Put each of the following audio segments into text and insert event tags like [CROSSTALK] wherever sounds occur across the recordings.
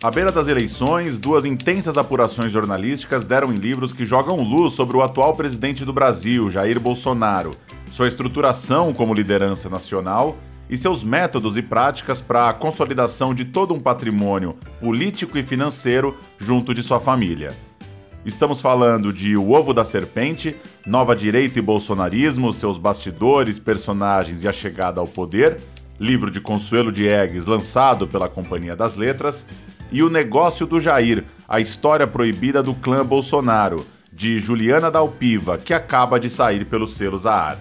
À beira das eleições, duas intensas apurações jornalísticas deram em livros que jogam luz sobre o atual presidente do Brasil, Jair Bolsonaro, sua estruturação como liderança nacional e seus métodos e práticas para a consolidação de todo um patrimônio político e financeiro junto de sua família. Estamos falando de O Ovo da Serpente, Nova Direita e Bolsonarismo, seus bastidores, personagens e a chegada ao poder, livro de Consuelo Diegues lançado pela Companhia das Letras, e O Negócio do Jair, a história proibida do clã Bolsonaro, de Juliana Dalpiva, que acaba de sair pelo selo Zahar.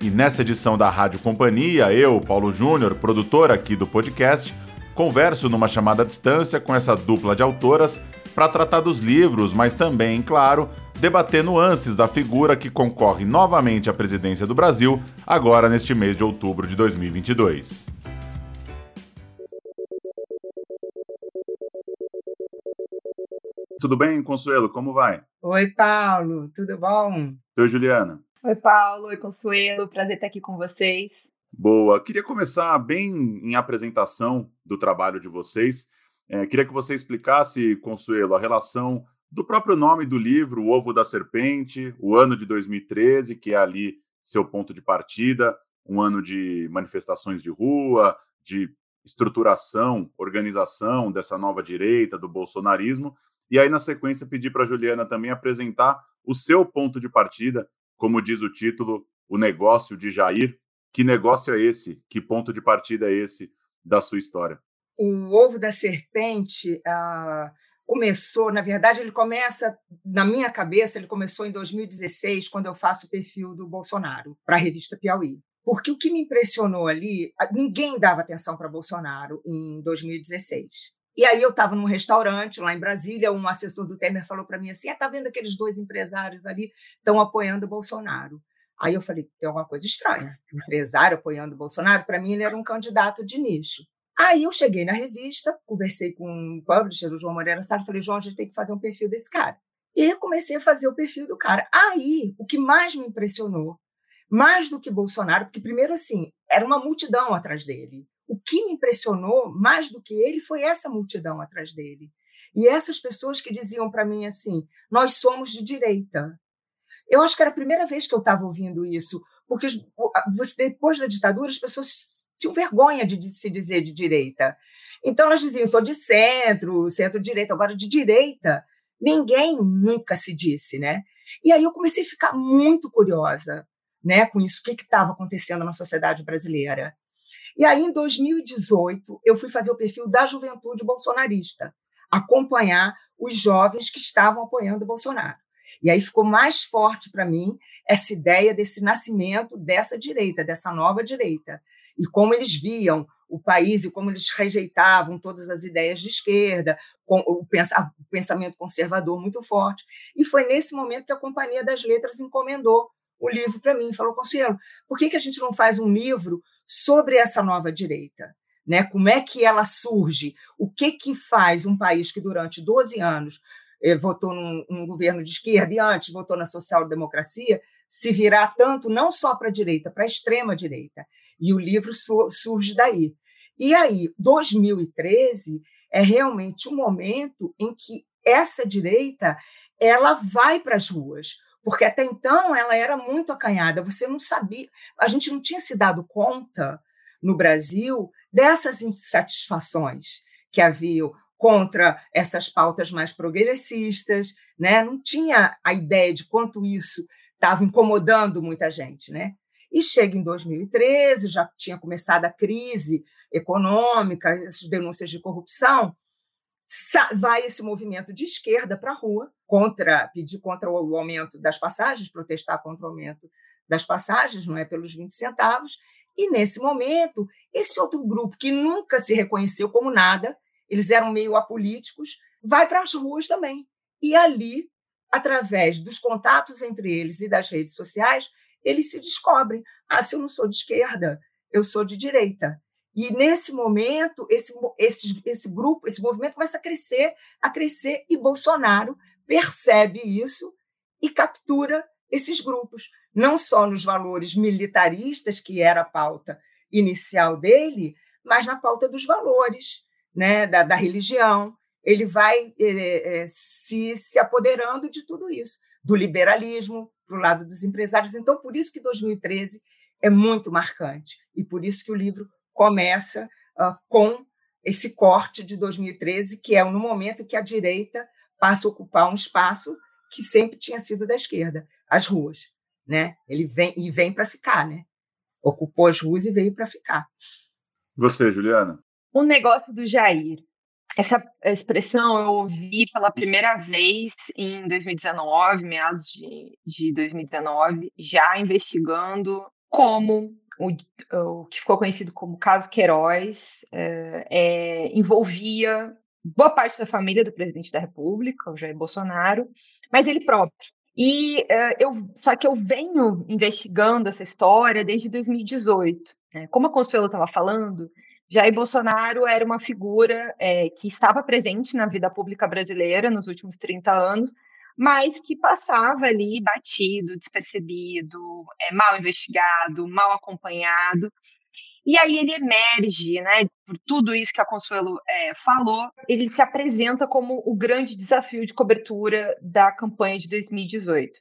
E nessa edição da Rádio Companhia, eu, Paulo Júnior, produtor aqui do podcast, converso numa chamada à distância com essa dupla de autoras para tratar dos livros, mas também, claro, debater nuances da figura que concorre novamente à presidência do Brasil, agora neste mês de outubro de 2022. Tudo bem, Consuelo? Como vai? Oi, Paulo, tudo bom? Oi, Juliana. Oi, Paulo. Oi, Consuelo. Prazer estar aqui com vocês. Boa. Queria começar bem em apresentação do trabalho de vocês. É, queria que você explicasse, Consuelo, a relação do próprio nome do livro, O Ovo da Serpente, o ano de 2013, que é ali seu ponto de partida, um ano de manifestações de rua, de estruturação, organização dessa nova direita, do bolsonarismo, e aí, na sequência, pedir para a Juliana também apresentar o seu ponto de partida, como diz o título, o negócio de Jair. Que negócio é esse? Que ponto de partida é esse da sua história? O ovo da serpente ah, começou, na verdade, ele começa, na minha cabeça, ele começou em 2016, quando eu faço o perfil do Bolsonaro para a revista Piauí. Porque o que me impressionou ali, ninguém dava atenção para Bolsonaro em 2016. E aí eu estava num restaurante lá em Brasília, um assessor do Temer falou para mim assim: "Ah, tá vendo aqueles dois empresários ali estão apoiando o Bolsonaro?" Aí eu falei: "Tem alguma coisa estranha. Empresário apoiando o Bolsonaro, para mim ele era um candidato de nicho." Aí eu cheguei na revista, conversei com o publisher, o João Moreira Salles, falei: "João, a gente tem que fazer um perfil desse cara." E comecei a fazer o perfil do cara. Aí, o que mais me impressionou, mais do que Bolsonaro, porque primeiro assim, era uma multidão atrás dele. O que me impressionou mais do que ele foi essa multidão atrás dele. E essas pessoas que diziam para mim assim: nós somos de direita. Eu acho que era a primeira vez que eu estava ouvindo isso, porque depois da ditadura as pessoas tinham vergonha de se dizer de direita. Então elas diziam: sou de centro, centro-direita. Agora, de direita, ninguém nunca se disse, né? E aí eu comecei a ficar muito curiosa né, com isso, o que estava acontecendo na sociedade brasileira. E aí, em 2018, eu fui fazer o perfil da juventude bolsonarista, acompanhar os jovens que estavam apoiando o Bolsonaro. E aí ficou mais forte para mim essa ideia desse nascimento dessa direita, dessa nova direita, e como eles viam o país e como eles rejeitavam todas as ideias de esquerda, o pensamento conservador muito forte. E foi nesse momento que a Companhia das Letras encomendou o livro para mim, falou, Consuelo, por que, que a gente não faz um livro sobre essa nova direita? Né? Como é que ela surge? O que, que faz um país que durante 12 anos eh, votou num, governo de esquerda e antes votou na social-democracia se virar tanto não só para a direita, para a extrema-direita? E o livro su surge daí. E aí, 2013 é realmente um momento em que essa direita ela vai para as ruas porque até então ela era muito acanhada, você não sabia, a gente não tinha se dado conta no Brasil dessas insatisfações que haviam contra essas pautas mais progressistas, né? Não tinha a ideia de quanto isso estava incomodando muita gente, né? E chega em 2013, já tinha começado a crise econômica, essas denúncias de corrupção, vai esse movimento de esquerda para a rua, contra, pedir contra o aumento das passagens, protestar contra o aumento das passagens, não é pelos 20 centavos. E nesse momento, esse outro grupo que nunca se reconheceu como nada, eles eram meio apolíticos, vai para as ruas também. E ali, através dos contatos entre eles e das redes sociais, eles se descobrem: ah, se eu não sou de esquerda, eu sou de direita. E nesse momento, esse, esse, esse grupo, esse movimento começa a crescer, a crescer, e Bolsonaro percebe isso e captura esses grupos, não só nos valores militaristas, que era a pauta inicial dele, mas na pauta dos valores, né, da, da religião, ele vai é, é, se, se apoderando de tudo isso, do liberalismo para o lado dos empresários. Então, por isso que 2013 é muito marcante e por isso que o livro começa uh, com esse corte de 2013, que é no momento que a direita passa a ocupar um espaço que sempre tinha sido da esquerda, as ruas, né? Ele vem e vem para ficar, né? Ocupou as ruas e veio para ficar. Você, Juliana? O negócio do Jair. Essa expressão eu ouvi pela primeira vez em 2019, meados de, de 2019, já investigando como o, o, que ficou conhecido como caso Queiroz é, é, envolvia boa parte da família do presidente da República, o Jair Bolsonaro, mas ele próprio. E uh, eu, só que eu venho investigando essa história desde 2018. Né? Como a Consuelo estava falando, Jair Bolsonaro era uma figura é, que estava presente na vida pública brasileira nos últimos 30 anos, mas que passava ali batido, despercebido, é, mal investigado, mal acompanhado. E aí ele emerge, né, por tudo isso que a Consuelo é, falou, ele se apresenta como o grande desafio de cobertura da campanha de 2018.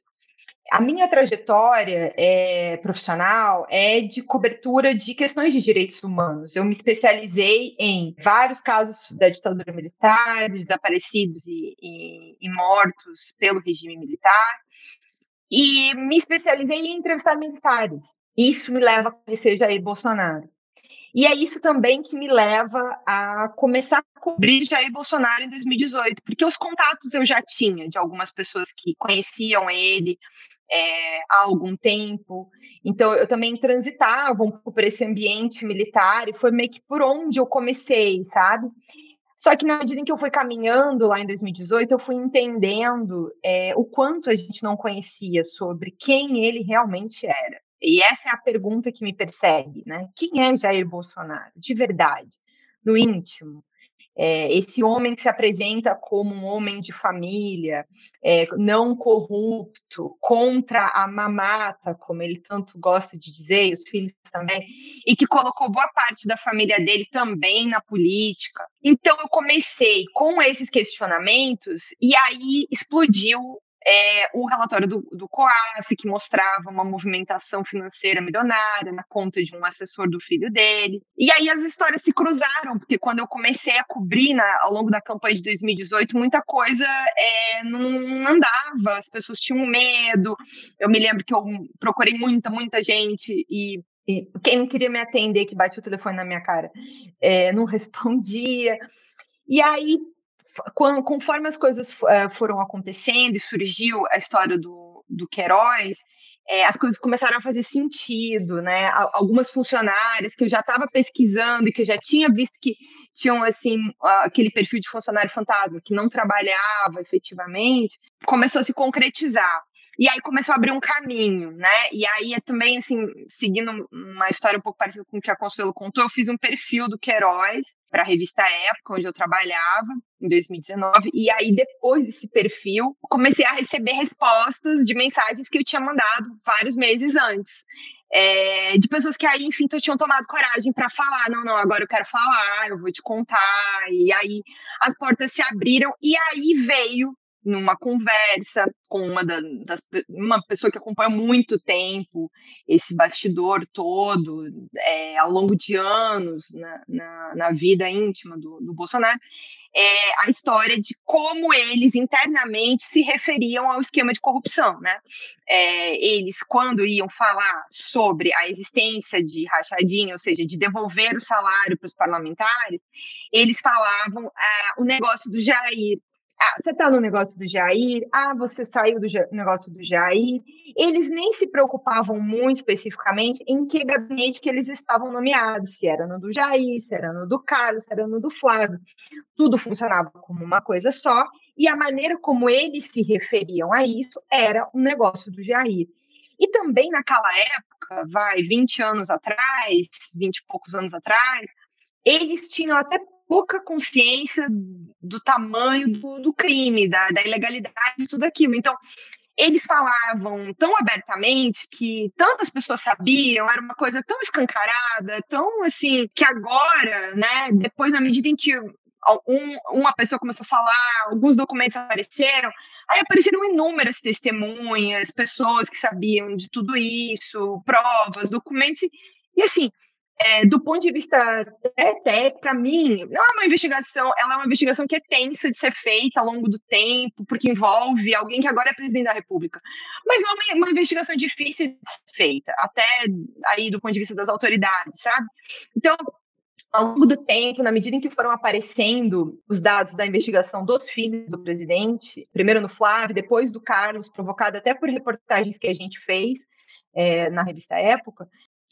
A minha trajetória é, profissional é de cobertura de questões de direitos humanos. Eu me especializei em vários casos da ditadura militar, de desaparecidos e, e, e mortos pelo regime militar, e me especializei em entrevistar militares. Isso me leva a conhecer Jair Bolsonaro. E é isso também que me leva a começar a cobrir Jair Bolsonaro em 2018, porque os contatos eu já tinha de algumas pessoas que conheciam ele é, há algum tempo. Então, eu também transitava um pouco por esse ambiente militar e foi meio que por onde eu comecei, sabe? Só que na medida em que eu fui caminhando lá em 2018, eu fui entendendo é, o quanto a gente não conhecia sobre quem ele realmente era. E essa é a pergunta que me persegue, né? Quem é Jair Bolsonaro, de verdade, no íntimo? É, esse homem que se apresenta como um homem de família, é, não corrupto, contra a mamata, como ele tanto gosta de dizer, e os filhos também, e que colocou boa parte da família dele também na política. Então eu comecei com esses questionamentos e aí explodiu é, o relatório do, do COAF, que mostrava uma movimentação financeira milionária na conta de um assessor do filho dele. E aí as histórias se cruzaram, porque quando eu comecei a cobrir na, ao longo da campanha de 2018, muita coisa é, não andava, as pessoas tinham medo. Eu me lembro que eu procurei muita, muita gente e e quem não queria me atender, que bate o telefone na minha cara, é, não [LAUGHS] respondia. E aí quando, conforme as coisas uh, foram acontecendo e surgiu a história do, do Queiroz, é, as coisas começaram a fazer sentido, né? Algumas funcionárias que eu já estava pesquisando e que eu já tinha visto que tinham assim aquele perfil de funcionário fantasma que não trabalhava efetivamente, começou a se concretizar. E aí começou a abrir um caminho, né? E aí é também, assim, seguindo uma história um pouco parecida com o que a Consuelo contou, eu fiz um perfil do Queiroz para a revista Época, onde eu trabalhava, em 2019. E aí, depois desse perfil, comecei a receber respostas de mensagens que eu tinha mandado vários meses antes. É, de pessoas que aí, enfim, tinham tomado coragem para falar, não, não, agora eu quero falar, eu vou te contar, e aí as portas se abriram, e aí veio numa conversa com uma, da, das, uma pessoa que acompanha muito tempo esse bastidor todo, é, ao longo de anos na, na, na vida íntima do, do Bolsonaro, é, a história de como eles internamente se referiam ao esquema de corrupção, né? É, eles, quando iam falar sobre a existência de rachadinha, ou seja, de devolver o salário para os parlamentares, eles falavam ah, o negócio do Jair, ah, você está no negócio do Jair, ah, você saiu do negócio do Jair. Eles nem se preocupavam muito especificamente em que gabinete que eles estavam nomeados, se era no do Jair, se era no do Carlos, se era no do Flávio. Tudo funcionava como uma coisa só, e a maneira como eles se referiam a isso era o negócio do Jair. E também naquela época, vai, 20 anos atrás, 20 e poucos anos atrás, eles tinham até pouca consciência do tamanho do, do crime, da, da ilegalidade, de tudo aquilo. Então, eles falavam tão abertamente que tantas pessoas sabiam, era uma coisa tão escancarada, tão assim, que agora, né, depois, na medida em que um, uma pessoa começou a falar, alguns documentos apareceram, aí apareceram inúmeras testemunhas, pessoas que sabiam de tudo isso, provas, documentos, e assim, é, do ponto de vista até para mim, não é uma investigação, ela é uma investigação que é tensa de ser feita ao longo do tempo, porque envolve alguém que agora é presidente da República. Mas não é uma, uma investigação difícil de ser feita, até aí do ponto de vista das autoridades, sabe? Então, ao longo do tempo, na medida em que foram aparecendo os dados da investigação dos filhos do presidente, primeiro no Flávio, depois do Carlos, provocado até por reportagens que a gente fez é, na revista Época,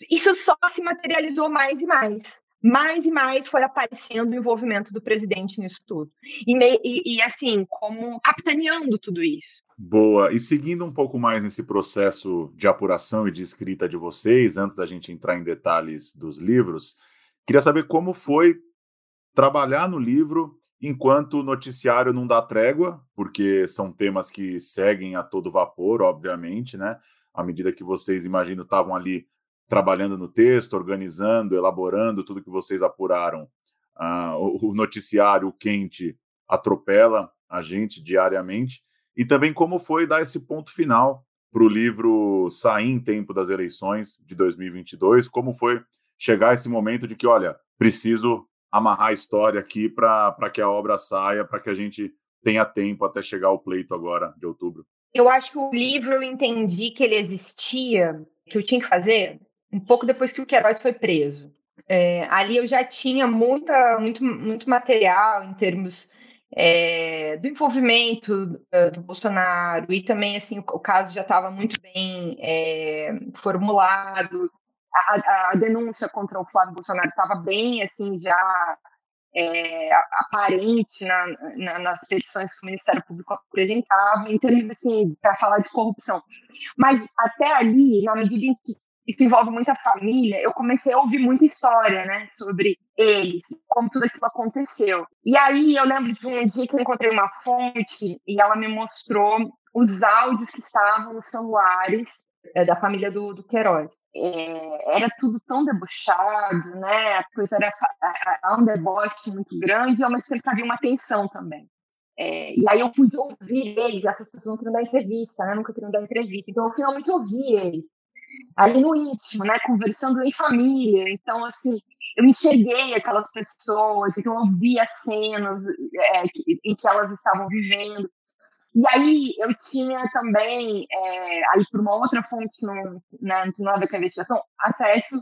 isso só se materializou mais e mais. Mais e mais foi aparecendo o envolvimento do presidente nisso tudo. E, e, e assim, como capitaneando tudo isso. Boa. E seguindo um pouco mais nesse processo de apuração e de escrita de vocês, antes da gente entrar em detalhes dos livros, queria saber como foi trabalhar no livro enquanto o noticiário não dá trégua, porque são temas que seguem a todo vapor, obviamente, né? À medida que vocês, imagino, estavam ali trabalhando no texto, organizando, elaborando tudo que vocês apuraram. Uh, o, o noticiário quente atropela a gente diariamente. E também como foi dar esse ponto final para o livro sair em tempo das eleições de 2022, como foi chegar esse momento de que, olha, preciso amarrar a história aqui para que a obra saia, para que a gente tenha tempo até chegar ao pleito agora de outubro. Eu acho que o livro eu entendi que ele existia, que eu tinha que fazer um pouco depois que o Queiroz foi preso. É, ali eu já tinha muita, muito, muito material em termos é, do envolvimento uh, do Bolsonaro e também assim o, o caso já estava muito bem é, formulado. A, a, denúncia contra o Flávio Bolsonaro estava bem assim já é, aparente na, na, nas petições que o Ministério Público apresentava, em termos assim, para falar de corrupção. Mas até ali, na medida em que isso envolve muita família, eu comecei a ouvir muita história, né, sobre eles, como tudo aquilo aconteceu. E aí eu lembro de um dia que eu encontrei uma fonte e ela me mostrou os áudios que estavam nos celulares é, da família do, do Queiroz. É, era tudo tão debochado, né? A coisa era a, um deboche muito grande, mas que havia uma tensão também. É, e aí eu pude ouvir eles, essas pessoas não queriam dar entrevista, né? Nunca queriam dar entrevista. Então eu finalmente ouvi eles ali no íntimo, né, conversando em família. Então, assim, eu enxerguei aquelas pessoas, então eu vi as cenas é, em que elas estavam vivendo. E aí eu tinha também, é, aí por uma outra fonte no, na, no Nada que a investigação, acesso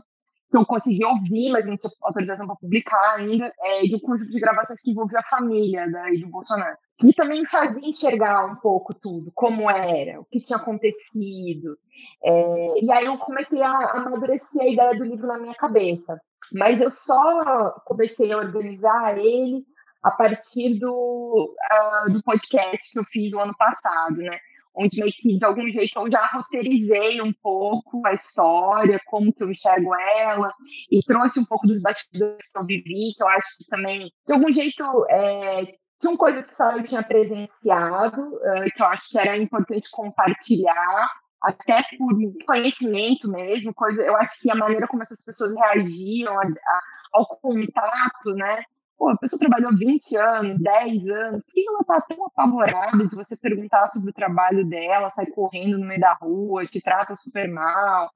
que eu consegui ouvir, mas não tinha autorização para publicar ainda, é, um conjunto de gravações que envolvia a família daí do Bolsonaro. E também fazia enxergar um pouco tudo, como era, o que tinha acontecido. É, e aí eu comecei a amadurecer a ideia do livro na minha cabeça. Mas eu só comecei a organizar ele a partir do, uh, do podcast que eu fiz no ano passado, né? Onde meio que de algum jeito eu já roteirizei um pouco a história, como que eu enxergo ela, e trouxe um pouco dos bastidores que eu vivi, que eu acho que também, de algum jeito, é, tinham coisas que só eu tinha presenciado, é, que eu acho que era importante compartilhar, até por conhecimento mesmo, coisa, eu acho que a maneira como essas pessoas reagiam a, a, ao contato, né, Pô, a pessoa trabalhou 20 anos, 10 anos, por que ela tá tão apavorada de você perguntar sobre o trabalho dela, sai correndo no meio da rua, te trata super mal,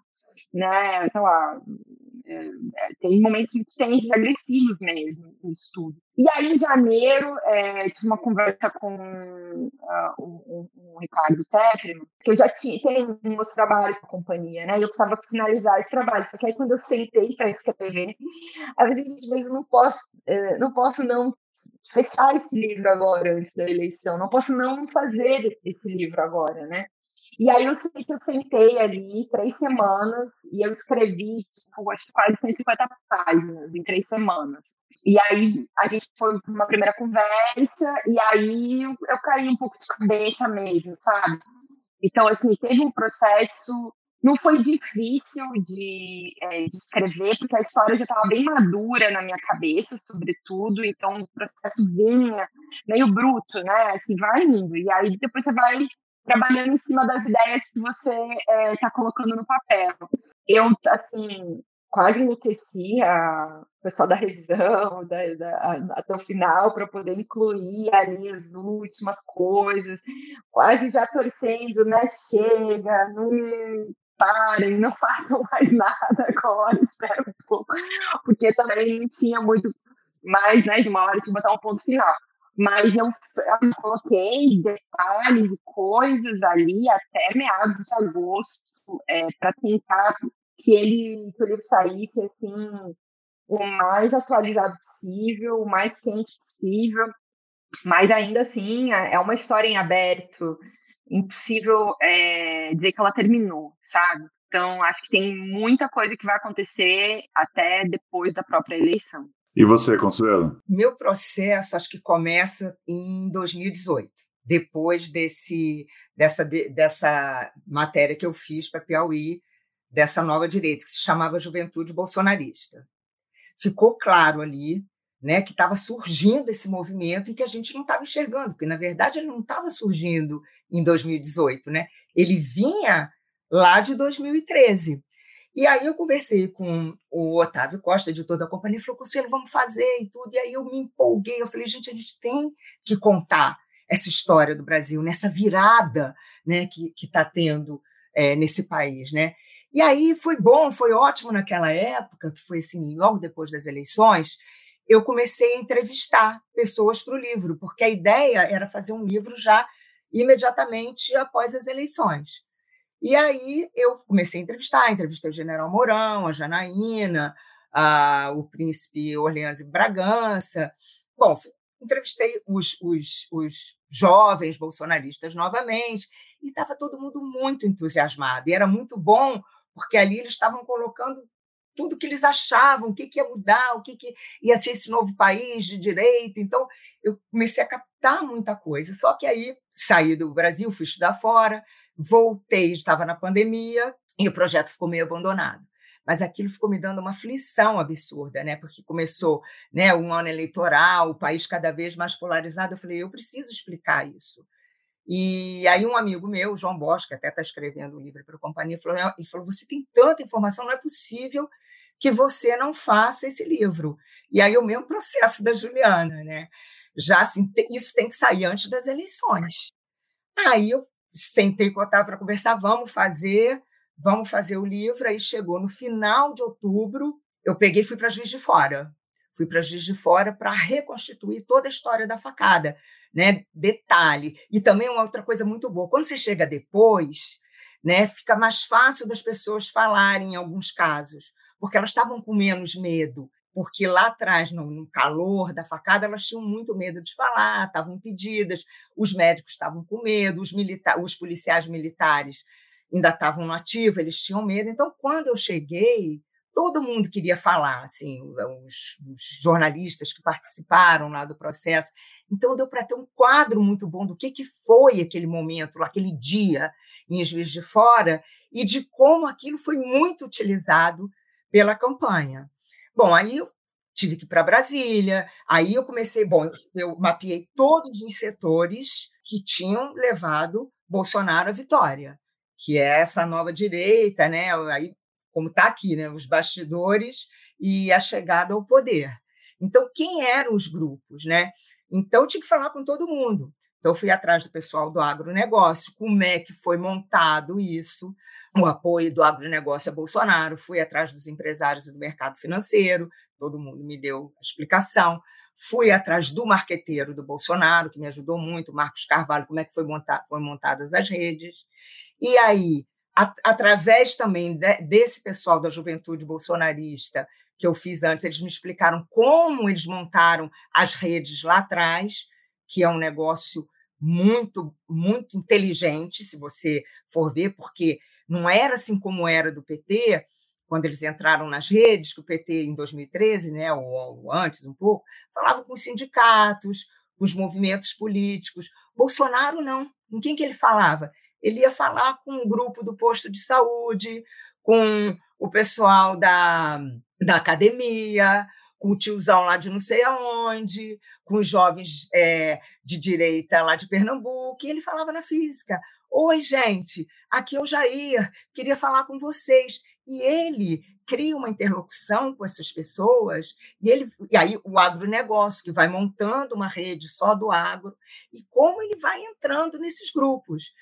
né? Sei lá, é, tem momentos muito tensos, agressivos mesmo, no estudo. E aí, em janeiro, é, tive uma conversa com uh, o, o, Ricardo Tefferman, que eu já tinha, tem um outro trabalho com a companhia, né? E eu precisava finalizar esse trabalho. Só que aí, quando eu sentei para escrever, às vezes eu não posso, é, não posso não fechar esse livro agora, antes da eleição. Não posso não fazer esse livro agora, né? E aí eu sei que eu sentei ali três semanas e eu escrevi, tipo, acho que quase 150 páginas em três semanas. E aí a gente foi uma primeira conversa e aí eu, eu caí um pouco de cabeça mesmo, sabe? Então, assim, teve um processo não foi difícil de, é, de, escrever, porque a história já estava bem madura na minha cabeça, sobretudo, então o processo vinha meio bruto, né? Assim, vai indo. E aí depois você vai trabalhando em cima das ideias que você está é, tá colocando no papel. Eu, assim, quase enlouqueci a pessoal da revisão da, da, até o final para poder incluir ali as últimas coisas, quase já torcendo, né? Chega, não parem, não [LAUGHS] façam mais nada agora, espera um pouco, porque também não tinha muito mais, né, de uma hora de botar um ponto final. Mas eu, eu coloquei detalhes e coisas ali até meados de agosto é, para tentar que ele que o livro saísse assim o mais atualizado possível, o mais quente possível, mas ainda assim é, é uma história em aberto, impossível é, dizer que ela terminou, sabe? Então acho que tem muita coisa que vai acontecer até depois da própria eleição. E você, Consuelo? Meu processo acho que começa em 2018 depois desse, dessa, dessa matéria que eu fiz para Piauí, dessa nova direita, que se chamava Juventude Bolsonarista. Ficou claro ali né, que estava surgindo esse movimento e que a gente não estava enxergando, porque, na verdade, ele não estava surgindo em 2018, né? ele vinha lá de 2013. E aí eu conversei com o Otávio Costa, editor da companhia, e falou, Conselho, vamos fazer e tudo. E aí eu me empolguei, eu falei, gente, a gente tem que contar essa história do Brasil, nessa virada né, que está tendo é, nesse país. Né? E aí foi bom, foi ótimo naquela época, que foi assim, logo depois das eleições, eu comecei a entrevistar pessoas para o livro, porque a ideia era fazer um livro já imediatamente após as eleições. E aí eu comecei a entrevistar, entrevistei o general Mourão, a Janaína, a, o príncipe Orleans e Bragança. Bom, entrevistei os, os, os jovens bolsonaristas novamente, e estava todo mundo muito entusiasmado. E era muito bom porque ali eles estavam colocando tudo que eles achavam, o que, que ia mudar, o que, que ia ser esse novo país de direita. Então, eu comecei a captar muita coisa. Só que aí saí do Brasil, fui estudar fora, voltei, estava na pandemia, e o projeto ficou meio abandonado. Mas aquilo ficou me dando uma aflição absurda, né? Porque começou né, um ano eleitoral, o país cada vez mais polarizado. Eu falei, eu preciso explicar isso. E aí um amigo meu, João Bosch, que até está escrevendo um livro para a companhia, falou, e falou, você tem tanta informação, não é possível que você não faça esse livro. E aí o mesmo processo da Juliana, né? Já assim, isso tem que sair antes das eleições. Aí eu sentei com o Otávio para conversar, vamos fazer, vamos fazer o livro. Aí chegou no final de outubro, eu peguei e fui para Juiz de Fora. Fui para Juiz de Fora para reconstituir toda a história da facada né? Detalhe. E também uma outra coisa muito boa, quando você chega depois, né, fica mais fácil das pessoas falarem em alguns casos, porque elas estavam com menos medo, porque lá atrás, no, calor da facada, elas tinham muito medo de falar, estavam impedidas, os médicos estavam com medo, os, milita os policiais militares ainda estavam no ativo, eles tinham medo. Então, quando eu cheguei, todo mundo queria falar, assim, os, os, jornalistas que participaram lá do processo. Então deu para ter um quadro muito bom do que, que foi aquele momento, aquele dia em Juiz de Fora e de como aquilo foi muito utilizado pela campanha. Bom, aí eu tive que ir para Brasília, aí eu comecei, bom, eu mapeei todos os setores que tinham levado Bolsonaro à vitória, que é essa nova direita, né? Aí como está aqui, né, os bastidores e a chegada ao poder. Então, quem eram os grupos? Né? Então, eu tinha que falar com todo mundo. Então, eu fui atrás do pessoal do agronegócio, como é que foi montado isso, o apoio do agronegócio a Bolsonaro, fui atrás dos empresários do mercado financeiro, todo mundo me deu a explicação. Fui atrás do marqueteiro do Bolsonaro, que me ajudou muito, Marcos Carvalho, como é que foi montar, foram montadas as redes. E aí, através também de, desse pessoal da juventude bolsonarista que eu fiz antes, eles me explicaram como eles montaram as redes lá atrás, que é um negócio muito, muito inteligente, se você for ver, porque não era assim como era do PT, quando eles entraram nas redes, que o PT em 2013, né, ou, ou antes um pouco, falava com os sindicatos, com os movimentos políticos. Bolsonaro não. Com quem que ele falava? ele ia falar com o grupo do posto de saúde, com o pessoal da, da academia, com o tiozão lá de não sei aonde, com os jovens é, de direita lá de Pernambuco, e ele falava na física. Oi, gente, aqui é o Jair, queria falar com vocês. e ele cria uma interlocução com essas pessoas, e, ele, e aí o agronegócio, que vai montando uma rede só do agro, e como ele vai entrando nesses grupos.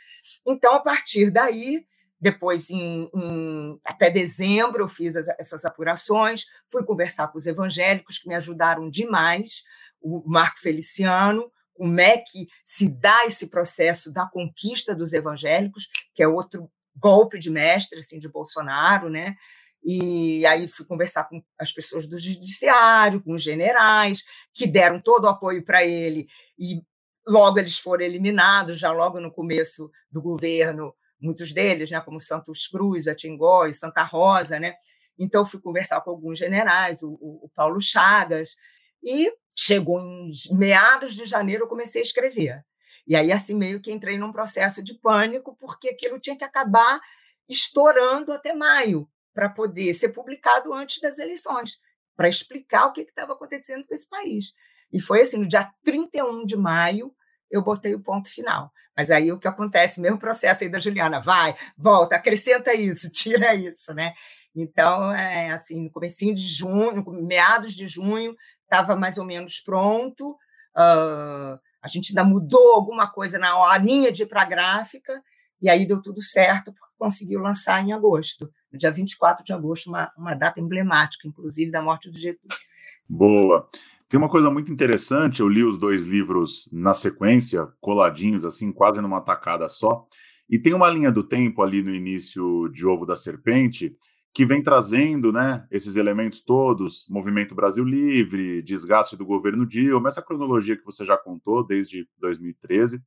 Então, a partir daí, depois, em, em, até dezembro, eu fiz as, essas apurações, fui conversar com os evangélicos, que me ajudaram demais, o Marco Feliciano, como é que se dá esse processo da conquista dos evangélicos, que é outro golpe de mestre assim de Bolsonaro, né? E aí fui conversar com as pessoas do judiciário, com os generais, que deram todo o apoio para ele, e logo eles foram eliminados, já logo no começo do governo, muitos deles, né, como Santos Cruz, Atingó e Santa Rosa, né? Então fui conversar com alguns generais, o, o Paulo Chagas, e chegou em meados de janeiro eu comecei a escrever. E aí assim meio que entrei num processo de pânico, porque aquilo tinha que acabar estourando até maio, para poder ser publicado antes das eleições, para explicar o que estava acontecendo com esse país. E foi assim, no dia 31 de maio, eu botei o ponto final. Mas aí o que acontece, mesmo processo aí da Juliana, vai, volta, acrescenta isso, [LAUGHS] tira isso, né? Então, é assim, no comecinho de junho, meados de junho, estava mais ou menos pronto. Uh, a gente ainda mudou alguma coisa na linha de ir para a gráfica, e aí deu tudo certo, porque conseguiu lançar em agosto no dia 24 de agosto, uma, uma data emblemática, inclusive, da morte do Getúlio. Boa. Tem uma coisa muito interessante, eu li os dois livros na sequência, coladinhos, assim, quase numa tacada só, e tem uma linha do tempo ali no início de Ovo da Serpente, que vem trazendo né, esses elementos todos, Movimento Brasil Livre, desgaste do governo Dilma, essa cronologia que você já contou desde 2013.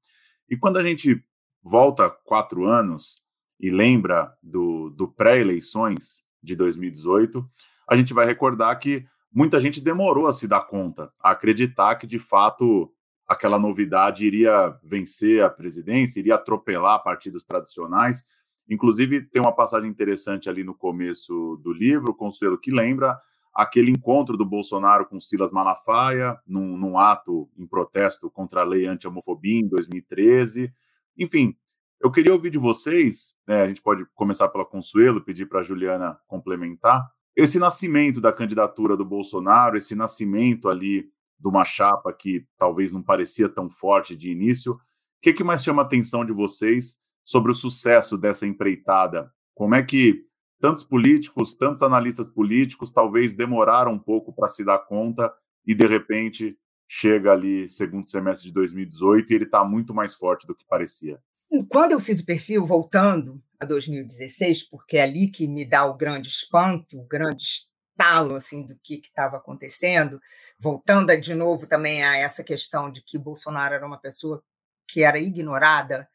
E quando a gente volta quatro anos, e lembra do, do pré-eleições de 2018, a gente vai recordar que muita gente demorou a se dar conta, a acreditar que de fato aquela novidade iria vencer a presidência, iria atropelar partidos tradicionais. Inclusive, tem uma passagem interessante ali no começo do livro, Consuelo, que lembra aquele encontro do Bolsonaro com Silas Malafaia, num, num ato em protesto contra a lei anti-homofobia em 2013. Enfim, eu queria ouvir de vocês, né, a gente pode começar pela Consuelo, pedir para a Juliana complementar, esse nascimento da candidatura do Bolsonaro, esse nascimento ali de uma chapa que talvez não parecia tão forte de início. O que, que mais chama a atenção de vocês sobre o sucesso dessa empreitada? Como é que tantos políticos, tantos analistas políticos, talvez demoraram um pouco para se dar conta e, de repente, chega ali segundo semestre de 2018 e ele está muito mais forte do que parecia? Quando eu fiz o perfil, voltando a 2016, porque é ali que me dá o grande espanto, o grande estalo assim, do que estava acontecendo, voltando de novo também a essa questão de que Bolsonaro era uma pessoa que era ignorada,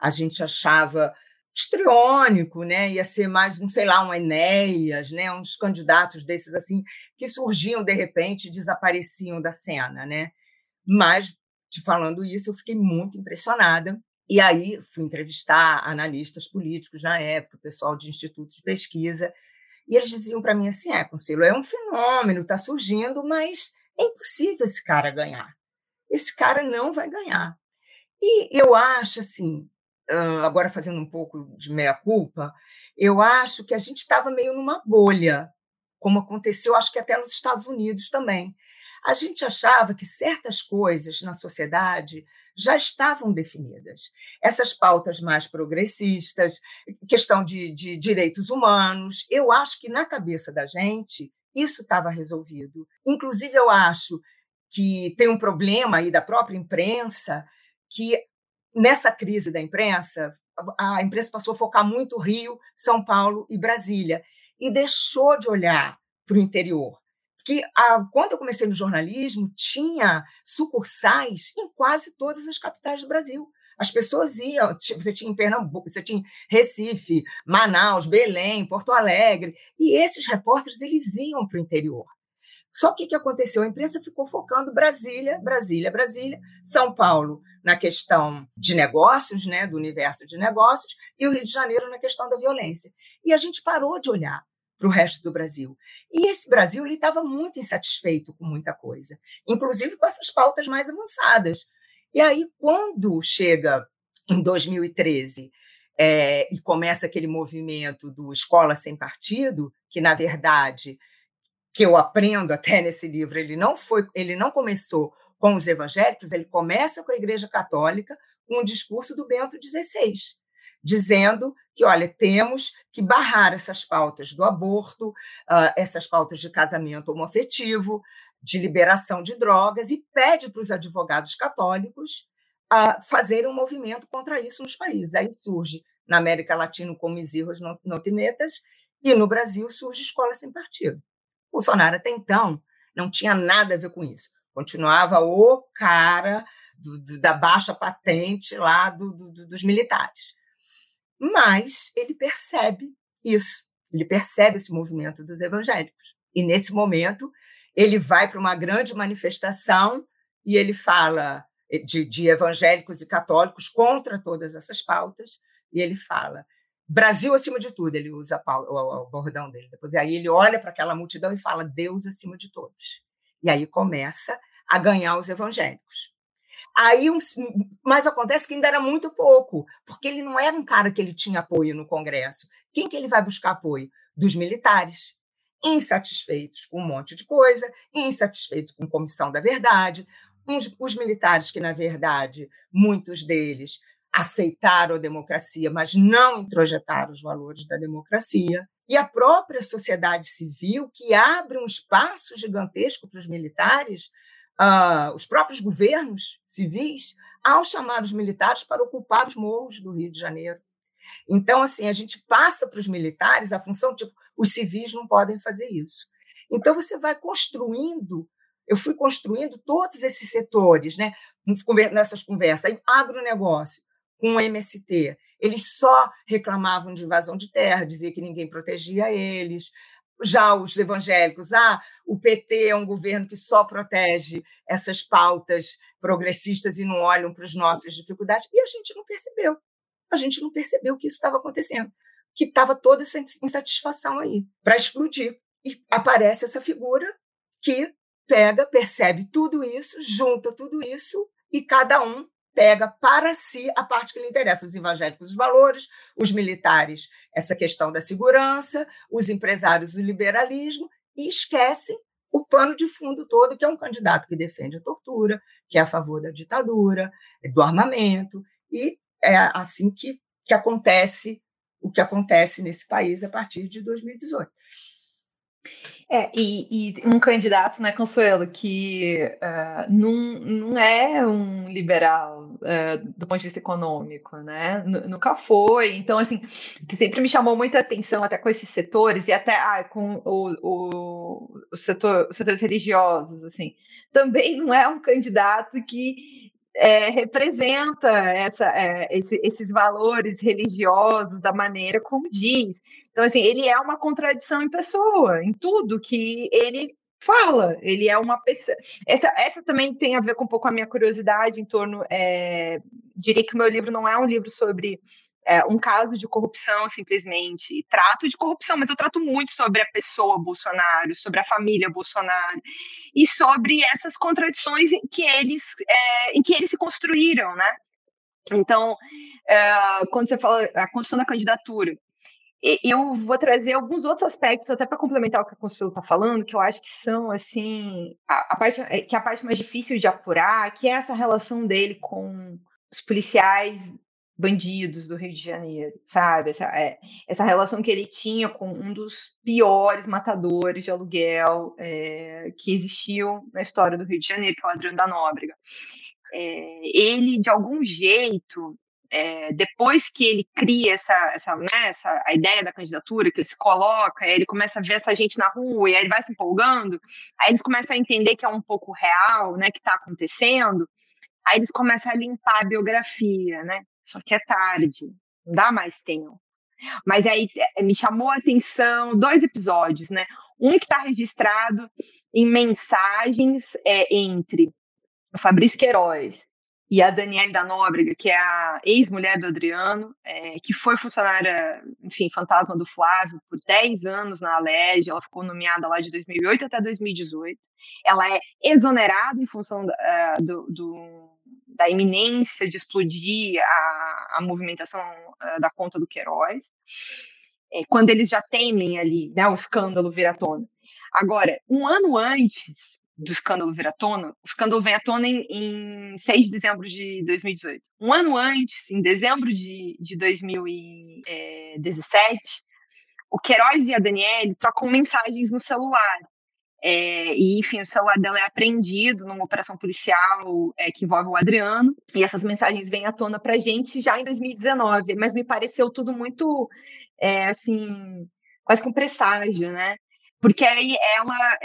a gente achava estriônico, né? Ia ser mais, não sei lá, um Enéas, né? Uns candidatos desses assim que surgiam de repente e desapareciam da cena, né? Mas te falando isso, eu fiquei muito impressionada e aí fui entrevistar analistas políticos na época, pessoal de institutos de pesquisa, e eles diziam para mim assim: é, Conselho, é um fenômeno, está surgindo, mas é impossível esse cara ganhar. Esse cara não vai ganhar. E eu acho assim, agora fazendo um pouco de meia-culpa, eu acho que a gente estava meio numa bolha, como aconteceu, acho que até nos Estados Unidos também. A gente achava que certas coisas na sociedade já estavam definidas. Essas pautas mais progressistas, questão de, de direitos humanos, eu acho que na cabeça da gente isso estava resolvido. Inclusive, eu acho que tem um problema aí da própria imprensa, que nessa crise da imprensa, a imprensa passou a focar muito Rio, São Paulo e Brasília, e deixou de olhar para o interior que a, quando eu comecei no jornalismo, tinha sucursais em quase todas as capitais do Brasil. As pessoas iam, você tinha em Pernambuco, você tinha Recife, Manaus, Belém, Porto Alegre, e esses repórteres eles iam para o interior. Só que o que aconteceu? A imprensa ficou focando Brasília, Brasília, Brasília, São Paulo na questão de negócios, né, do universo de negócios, e o Rio de Janeiro na questão da violência. E a gente parou de olhar para o resto do Brasil. E esse Brasil estava muito insatisfeito com muita coisa, inclusive com essas pautas mais avançadas. E aí, quando chega em 2013 é, e começa aquele movimento do Escola Sem Partido, que, na verdade, que eu aprendo até [LAUGHS] nesse livro, ele não foi, ele não começou com os evangélicos, ele começa com a Igreja Católica, com o discurso do Bento XVI, dizendo que, olha, temos que barrar essas pautas do aborto, uh, essas pautas de casamento homoafetivo, de liberação de drogas, e pede para os advogados católicos uh, fazerem um movimento contra isso nos países. Aí surge na América Latina como Isirros Notimetas, e no Brasil surge Escola Sem Partido. Bolsonaro, até então, não tinha nada a ver com isso. Continuava o cara do, do, da baixa patente lá do, dos militares. Mas ele percebe isso, ele percebe esse movimento dos evangélicos. E nesse momento, ele vai para uma grande manifestação e ele fala de, de evangélicos e católicos contra todas essas pautas, e ele fala: Brasil acima de tudo, ele usa o, bordão dele. Depois aí ele olha para aquela multidão e fala: Deus acima de todos. E aí começa a ganhar os evangélicos. Aí, mas acontece que ainda era muito pouco, porque ele não era um cara que ele tinha apoio no Congresso. Quem que ele vai buscar apoio? Dos militares, insatisfeitos com um monte de coisa, insatisfeitos com comissão da verdade, uns, os militares que, na verdade, muitos deles aceitaram a democracia, mas não introjetaram os valores da democracia, e a própria sociedade civil, que abre um espaço gigantesco para os militares, uh, os próprios governos civis, ao chamar os militares para ocupar os morros do Rio de Janeiro. Então, assim, a gente passa para os militares a função, tipo, os civis não podem fazer isso. Então, você vai construindo, eu fui construindo todos esses setores, né, nessas conversas, aí, agronegócio, com o MST. Eles só reclamavam de invasão de terra, dizia que ninguém protegia eles. Já os evangélicos, ah, o PT é um governo que só protege essas pautas progressistas e não olham para as nossas dificuldades. E a gente não percebeu. A gente não percebeu que isso estava acontecendo, que estava toda essa insatisfação aí para explodir. E aparece essa figura que pega, percebe tudo isso, junta tudo isso e cada um pega para si a parte que lhe interessa, os evangélicos os valores, os militares essa questão da segurança, os empresários o liberalismo, e esquecem o pano de fundo todo, que é um candidato que defende a tortura, que é a favor da ditadura, do armamento, e é assim que, que acontece o que acontece nesse país a partir de 2018. É, e, e, um candidato, né, Consuelo, que uh, não, não é um liberal uh, do ponto de vista econômico, né? N nunca foi. Então, assim, que sempre me chamou muita atenção até com esses setores e até ah, com o, o, o setor, os setores religiosos, assim. Também não é um candidato que é, representa essa, é, esse, esses valores religiosos da maneira como diz. Então, assim, ele é uma contradição em pessoa, em tudo que ele fala. Ele é uma pessoa. Essa, essa também tem a ver com um pouco a minha curiosidade em torno. É... Diria que o meu livro não é um livro sobre é, um caso de corrupção, simplesmente. Trato de corrupção, mas eu trato muito sobre a pessoa Bolsonaro, sobre a família Bolsonaro e sobre essas contradições em que eles, é, em que eles se construíram, né? Então, é, quando você fala a construção da candidatura, eu vou trazer alguns outros aspectos, até para complementar o que a Consuelo está falando, que eu acho que são, assim, a, a, parte, é, que é a parte mais difícil de apurar, que é essa relação dele com os policiais bandidos do Rio de Janeiro, sabe? Essa, é, essa relação que ele tinha com um dos piores matadores de aluguel é, que existiu na história do Rio de Janeiro, que é o Adriano da Nóbrega. É, ele, de algum jeito, é, depois que ele cria essa, essa, né, essa, a ideia da candidatura, que ele se coloca, ele começa a ver essa gente na rua e aí ele vai se empolgando, aí eles começam a entender que é um pouco real, né, que está acontecendo, aí eles começam a limpar a biografia, né, só que é tarde, não dá mais tempo. Mas aí é, me chamou a atenção dois episódios, né, um que está registrado em mensagens é, entre o Fabrício Queiroz e a Daniele da Nóbrega, que é a ex-mulher do Adriano, é, que foi funcionária, enfim, fantasma do Flávio por 10 anos na Alerj, ela ficou nomeada lá de 2008 até 2018. Ela é exonerada em função da, uh, do, do, da iminência de explodir a, a movimentação uh, da conta do Queiroz, é, quando eles já temem ali né, o escândalo vir à tona. Agora, um ano antes do escândalo vir à tona, o escândalo vem à tona em, em 6 de dezembro de 2018. Um ano antes, em dezembro de, de 2017, o Queiroz e a Daniele trocam mensagens no celular. É, e, enfim, o celular dela é apreendido numa operação policial é, que envolve o Adriano. E essas mensagens vêm à tona para gente já em 2019. Mas me pareceu tudo muito, é, assim, quase com presságio, né? Porque aí ela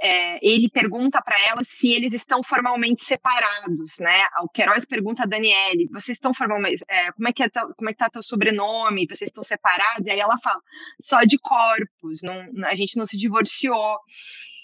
é, ele pergunta para ela se eles estão formalmente separados, né? O Queiroz pergunta a Daniele, vocês estão formalmente, é, como é que é como é que tá teu sobrenome? Vocês estão separados? E aí ela fala, só de corpos, não, a gente não se divorciou.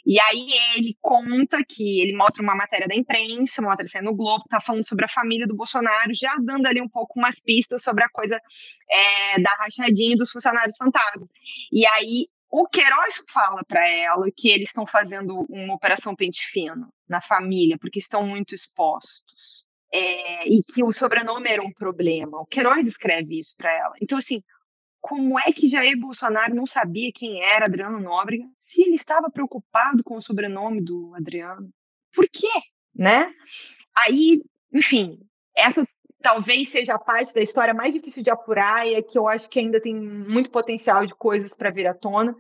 E aí ele conta que ele mostra uma matéria da imprensa, uma matéria no Globo, tá falando sobre a família do Bolsonaro, já dando ali um pouco umas pistas sobre a coisa é, da rachadinha dos funcionários fantasmas. E aí o Queiroz fala para ela que eles estão fazendo uma operação pente fino na família, porque estão muito expostos. É, e que o sobrenome era um problema. O Queiroz escreve isso para ela. Então, assim, como é que Jair Bolsonaro não sabia quem era Adriano Nóbrega se ele estava preocupado com o sobrenome do Adriano? Por quê? Né? Aí, enfim, essa talvez seja a parte da história mais difícil de apurar e é que eu acho que ainda tem muito potencial de coisas para vir à tona.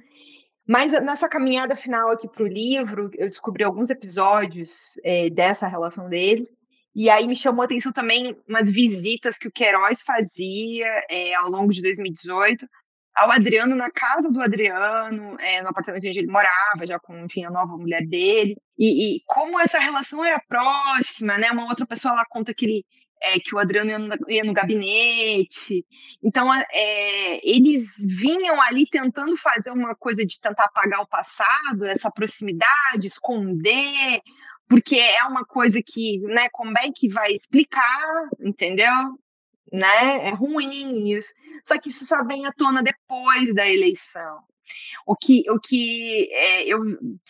Mas nessa caminhada final aqui para o livro, eu descobri alguns episódios é, dessa relação deles. E aí me chamou a atenção também umas visitas que o Queiroz fazia é, ao longo de 2018 ao Adriano na casa do Adriano, é, no apartamento onde ele morava, já com, enfim, a nova mulher dele. E, e, como essa relação era próxima, né? Uma outra pessoa lá conta que ele é, que o Adriano ia no, ia no gabinete. Então, é, eles vinham ali tentando fazer uma coisa de tentar apagar o passado, essa proximidade, esconder, porque é uma coisa que, né, como é que vai explicar, entendeu? Né? É ruim isso. Só que isso só vem à tona depois da eleição. O que, o que é, eu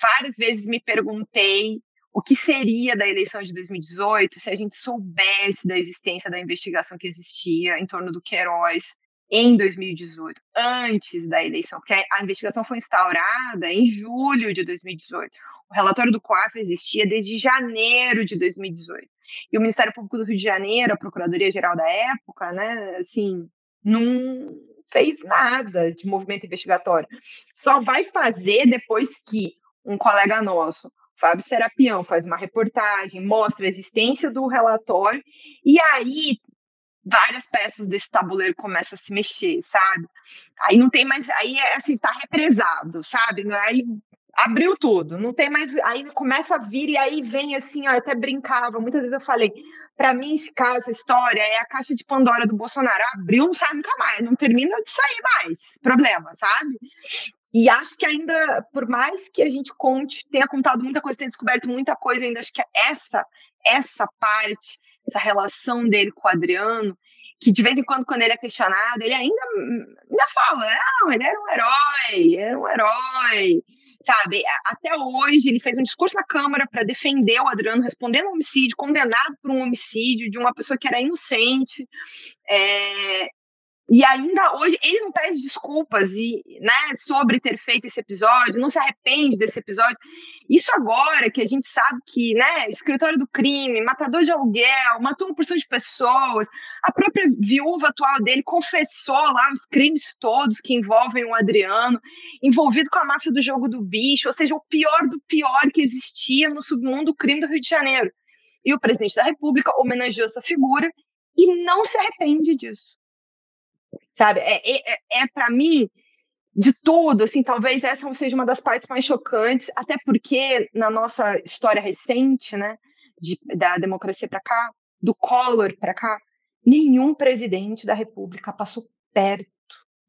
várias vezes me perguntei o que seria da eleição de 2018 se a gente soubesse da existência da investigação que existia em torno do Queiroz em 2018, antes da eleição, porque a investigação foi instaurada em julho de 2018. O relatório do COAF existia desde janeiro de 2018. E o Ministério Público do Rio de Janeiro, a Procuradoria-Geral da época, né, assim, não fez nada de movimento investigatório. Só vai fazer depois que um colega nosso Fábio Serapião faz uma reportagem, mostra a existência do relatório, e aí várias peças desse tabuleiro começam a se mexer, sabe? Aí não tem mais, aí é assim, tá represado, sabe? Aí abriu tudo, não tem mais, aí começa a vir e aí vem assim, ó, eu até brincava, muitas vezes eu falei, para mim esse caso, essa história é a caixa de Pandora do Bolsonaro, abriu, não sai nunca mais, não termina de sair mais, problema, sabe? E acho que ainda, por mais que a gente conte, tenha contado muita coisa, tenha descoberto muita coisa, ainda acho que essa, essa parte, essa relação dele com o Adriano, que de vez em quando, quando ele é questionado, ele ainda, ainda fala, não, ele era um herói, era um herói, sabe? Até hoje, ele fez um discurso na Câmara para defender o Adriano, respondendo um homicídio, condenado por um homicídio de uma pessoa que era inocente. É, e ainda hoje ele não pede desculpas e, né, sobre ter feito esse episódio, não se arrepende desse episódio. Isso agora que a gente sabe que, né, escritório do crime, matador de aluguel, matou uma porção de pessoas, a própria viúva atual dele confessou lá os crimes todos que envolvem o Adriano, envolvido com a máfia do jogo do bicho, ou seja, o pior do pior que existia no submundo crime do Rio de Janeiro. E o presidente da República homenageou essa figura e não se arrepende disso sabe? É, é, é, é para mim, de tudo, assim, talvez essa seja uma das partes mais chocantes, até porque na nossa história recente, né, de, da democracia para cá, do Collor para cá, nenhum presidente da República passou perto,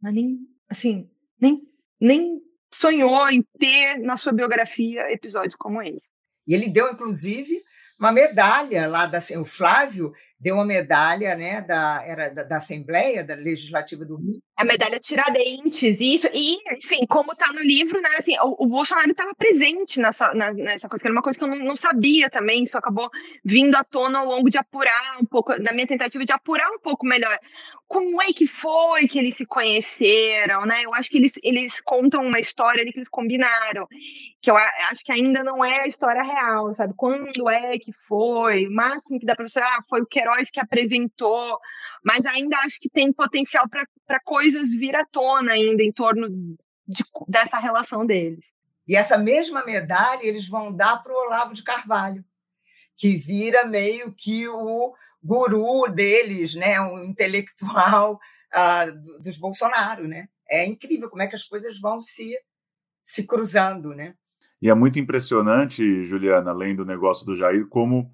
mas nem, assim, nem, nem sonhou em ter na sua biografia episódios como esse. E ele deu, inclusive, uma medalha lá da o Flávio deu uma medalha, né, da era da, da Assembleia da Legislativa do Rio. A medalha Tiradentes, isso e enfim, como está no livro, né, assim, o, o Bolsonaro estava presente nessa, na, nessa coisa, que era uma coisa que eu não, não, sabia também, isso acabou vindo à tona ao longo de apurar um pouco, da minha tentativa de apurar um pouco melhor como é que foi que eles se conheceram, né? Eu acho que eles, eles contam uma história ali que eles combinaram, que eu acho que ainda não é a história real, sabe? Quando é que foi? O máximo que dá para você, ah, foi o Queiroz que apresentou, mas ainda acho que tem potencial para coisas vir à tona ainda em torno de, dessa relação deles. E essa mesma medalha eles vão dar para o Olavo de Carvalho, que vira meio que o guru deles, né, um intelectual uh, dos Bolsonaro, né? É incrível como é que as coisas vão se se cruzando, né? E é muito impressionante, Juliana, além do negócio do Jair, como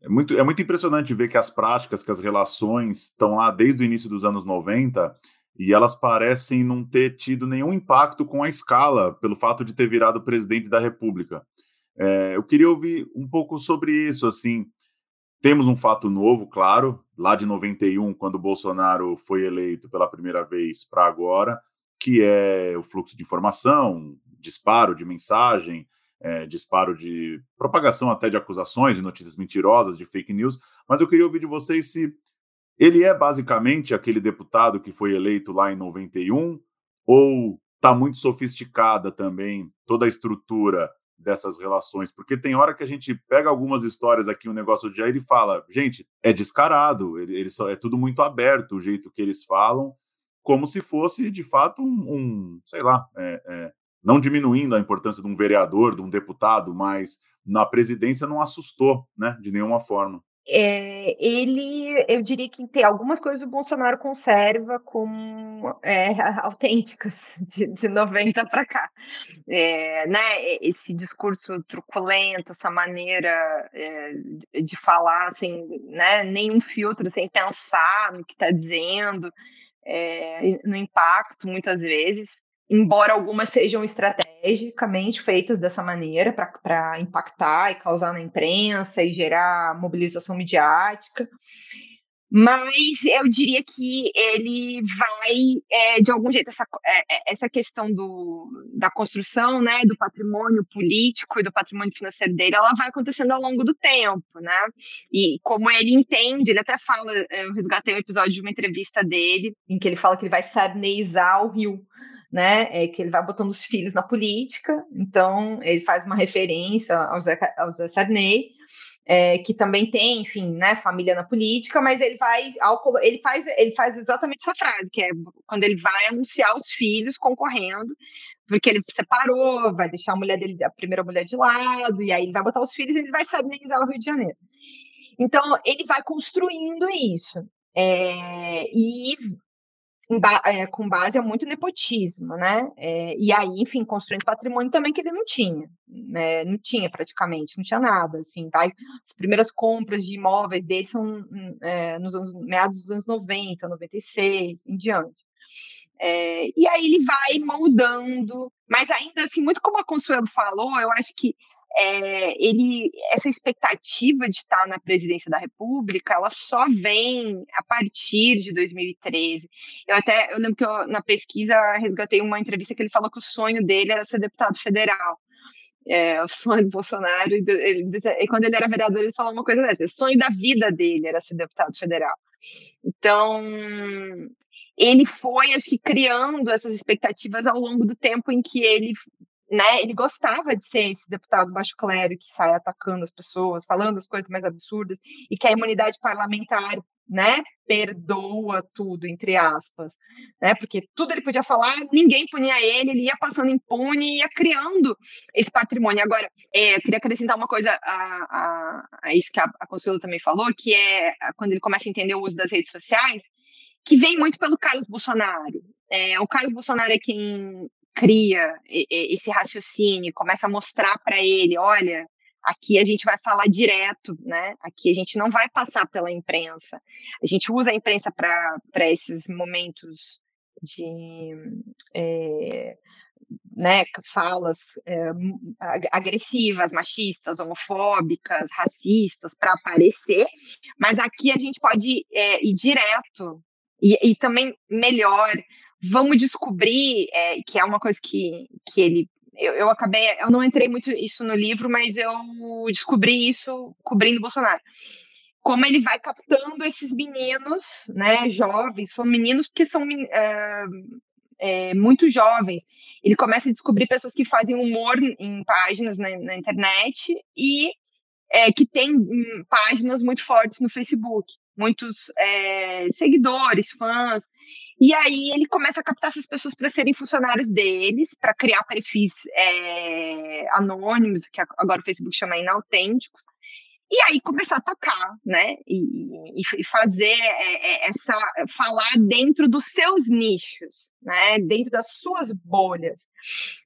é muito, é muito impressionante ver que as práticas, que as relações estão lá desde o início dos anos 90 e elas parecem não ter tido nenhum impacto com a escala, pelo fato de ter virado presidente da República. É, eu queria ouvir um pouco sobre isso, assim, temos um fato novo, claro, lá de 91, quando Bolsonaro foi eleito pela primeira vez para agora, que é o fluxo de informação, disparo de mensagem, é, disparo de propagação até de acusações, de notícias mentirosas, de fake news. Mas eu queria ouvir de vocês se ele é basicamente aquele deputado que foi eleito lá em 91 ou está muito sofisticada também toda a estrutura dessas relações, porque tem hora que a gente pega algumas histórias aqui, um negócio de Jair e fala, gente, é descarado, eles é tudo muito aberto o jeito que eles falam, como se fosse de fato um, um sei lá, é, é, não diminuindo a importância de um vereador, de um deputado, mas na presidência não assustou, né, de nenhuma forma é, ele, eu diria que tem algumas coisas o Bolsonaro conserva como é, [LAUGHS] autênticas de, de 90 para cá. É, né, esse discurso truculento, essa maneira é, de falar sem né, nenhum filtro, sem pensar no que está dizendo, é, no impacto, muitas vezes embora algumas sejam estrategicamente feitas dessa maneira para impactar e causar na imprensa e gerar mobilização midiática. Mas eu diria que ele vai, é, de algum jeito, essa, é, é, essa questão do, da construção né, do patrimônio político e do patrimônio financeiro dele, ela vai acontecendo ao longo do tempo, né? E como ele entende, ele até fala, eu resgatei um episódio de uma entrevista dele, em que ele fala que ele vai sarneizar o Rio, né? É que ele vai botando os filhos na política, então ele faz uma referência ao Zé, ao Zé Sarney, é, que também tem, enfim, né, família na política, mas ele vai ao, ele faz ele faz exatamente essa frase, que é quando ele vai anunciar os filhos concorrendo, porque ele separou, vai deixar a mulher dele, a primeira mulher de lado, e aí ele vai botar os filhos e ele vai sarnezar o Rio de Janeiro. Então, ele vai construindo isso. É, e é, com base a muito nepotismo, né? É, e aí, enfim, construindo patrimônio também que ele não tinha, né? Não tinha praticamente, não tinha nada, assim, vai, as primeiras compras de imóveis dele são hum, é, nos anos, meados dos anos 90, 96, em diante. É, e aí ele vai moldando, mas ainda assim, muito como a Consuelo falou, eu acho que é, ele essa expectativa de estar na presidência da República, ela só vem a partir de 2013. Eu até eu lembro que eu, na pesquisa resgatei uma entrevista que ele falou que o sonho dele era ser deputado federal. É, o sonho do Bolsonaro, e, ele, e quando ele era vereador, ele falou uma coisa dessa: o sonho da vida dele era ser deputado federal. Então, ele foi, acho que, criando essas expectativas ao longo do tempo em que ele né, ele gostava de ser esse deputado baixo clero que sai atacando as pessoas, falando as coisas mais absurdas, e que a imunidade parlamentar, né, perdoa tudo, entre aspas, né, porque tudo ele podia falar, ninguém punia ele, ele ia passando impune ia criando esse patrimônio. Agora, é, eu queria acrescentar uma coisa a, a, a isso que a, a Consuelo também falou, que é quando ele começa a entender o uso das redes sociais, que vem muito pelo Carlos Bolsonaro. É, o Carlos Bolsonaro é quem cria esse raciocínio, começa a mostrar para ele, olha, aqui a gente vai falar direto, né? Aqui a gente não vai passar pela imprensa. A gente usa a imprensa para esses momentos de é, né, falas é, agressivas, machistas, homofóbicas, racistas para aparecer, mas aqui a gente pode é, ir direto e, e, também melhor. Vamos descobrir, é, que é uma coisa que, que ele. Eu, eu acabei, eu não entrei muito isso no livro, mas eu descobri isso cobrindo Bolsonaro como ele vai captando esses meninos, né, jovens, são meninos que são uh, é, muito jovens. Ele começa a descobrir pessoas que fazem humor em páginas na, na internet e é, que tem hum, páginas muito fortes no Facebook, muitos é, seguidores, fãs. E aí ele começa a captar essas pessoas para serem funcionários deles, para criar perfis é, anônimos, que agora o Facebook chama inautênticos, e aí começar a atacar, né? E, e fazer é, é, essa. falar dentro dos seus nichos, né? Dentro das suas bolhas.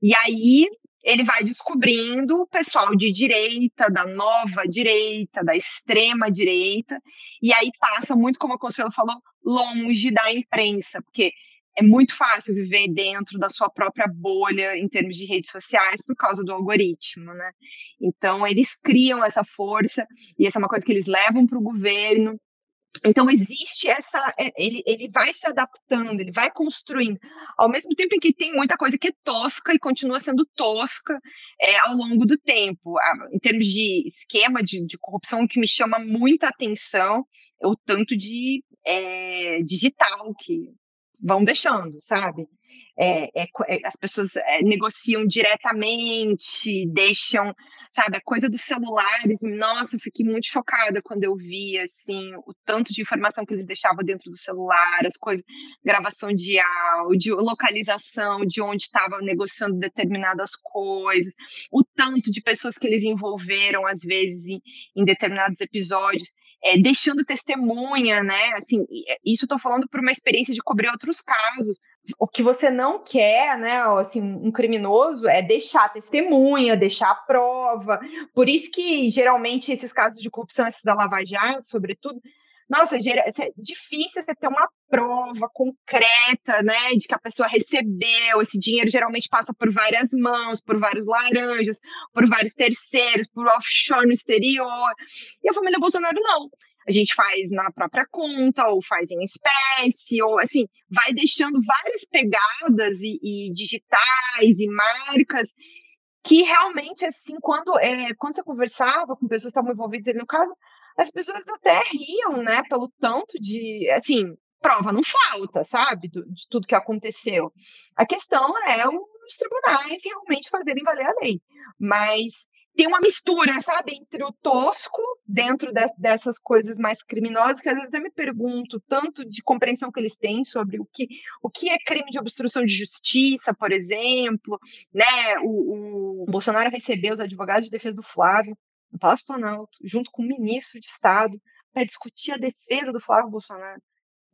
E aí ele vai descobrindo o pessoal de direita, da nova direita, da extrema direita, e aí passa muito, como a Consuelo falou, longe da imprensa, porque é muito fácil viver dentro da sua própria bolha em termos de redes sociais por causa do algoritmo, né? Então eles criam essa força e essa é uma coisa que eles levam para o governo. Então existe essa, é, ele, ele vai se adaptando, ele vai construindo, ao mesmo tempo em que tem muita coisa que é tosca e continua sendo tosca é, ao longo do tempo. Em termos de esquema de, de corrupção, o que me chama muita atenção é o tanto de é, digital que vão deixando, sabe? É, é, é, as pessoas é, negociam diretamente, deixam, sabe, a coisa dos celulares. Nossa, eu fiquei muito chocada quando eu vi, assim, o tanto de informação que eles deixavam dentro do celular, as coisas, gravação de áudio, localização de onde estavam negociando determinadas coisas, o tanto de pessoas que eles envolveram, às vezes, em, em determinados episódios é, deixando testemunha, né? Assim, é, isso estou falando por uma experiência de cobrir outros casos. O que você não quer, né? Assim, um criminoso é deixar testemunha, deixar prova. Por isso que geralmente esses casos de corrupção, esses da Lava Jato, sobretudo, nossa, é difícil você ter uma prova concreta, né, de que a pessoa recebeu. Esse dinheiro geralmente passa por várias mãos, por vários laranjas, por vários terceiros, por offshore no exterior. E a família Bolsonaro não. A gente faz na própria conta, ou faz em espécie, ou assim, vai deixando várias pegadas e, e digitais e marcas que realmente, assim, quando, é, quando você conversava com pessoas que estavam envolvidas no caso, as pessoas até riam, né, pelo tanto de, assim, prova não falta, sabe, de tudo que aconteceu. A questão é os tribunais realmente fazerem valer a lei, mas tem uma mistura, sabe, entre o tosco dentro de, dessas coisas mais criminosas, que às vezes eu me pergunto tanto de compreensão que eles têm sobre o que, o que é crime de obstrução de justiça, por exemplo, né? O, o Bolsonaro recebeu os advogados de defesa do Flávio no Palácio Planalto, junto com o ministro de Estado, para discutir a defesa do Flávio Bolsonaro.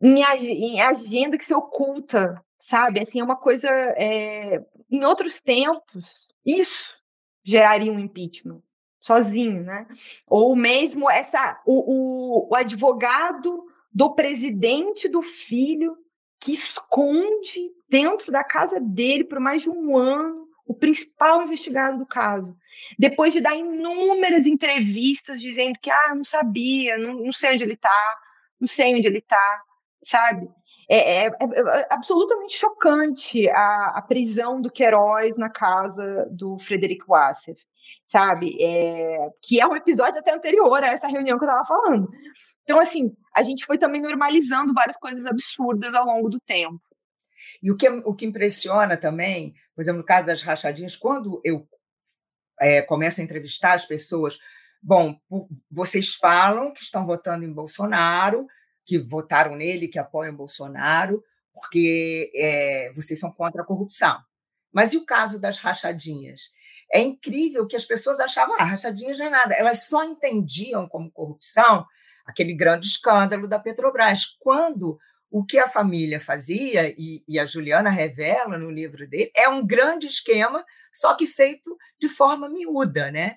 Em, em agenda que se oculta, sabe? Assim, é uma coisa. É... Em outros tempos, isso geraria um impeachment sozinho, né? Ou mesmo essa o, o, o advogado do presidente do filho que esconde dentro da casa dele por mais de um ano o principal investigado do caso, depois de dar inúmeras entrevistas dizendo que ah, não sabia, não, não sei onde ele está, não sei onde ele está, sabe? É, é, é, é, absolutamente chocante a, a, prisão do Queiroz na casa do Frederico Wassef, sabe? É, que é um episódio até anterior a essa reunião que eu estava falando. Então, assim, a gente foi também normalizando várias coisas absurdas ao longo do tempo. E o que, o que impressiona também, por exemplo, no caso das rachadinhas, quando eu é, começo a entrevistar as pessoas, bom, vocês falam que estão votando em Bolsonaro, que votaram nele, que apoiam Bolsonaro, porque é, vocês são contra a corrupção. Mas e o caso das rachadinhas? É incrível que as pessoas achavam, ah, rachadinhas não é nada. Elas só entendiam como corrupção aquele grande escândalo da Petrobras. Quando o que a família fazia, e, e, a Juliana revela no livro dele, é um grande esquema, só que feito de forma miúda. Né?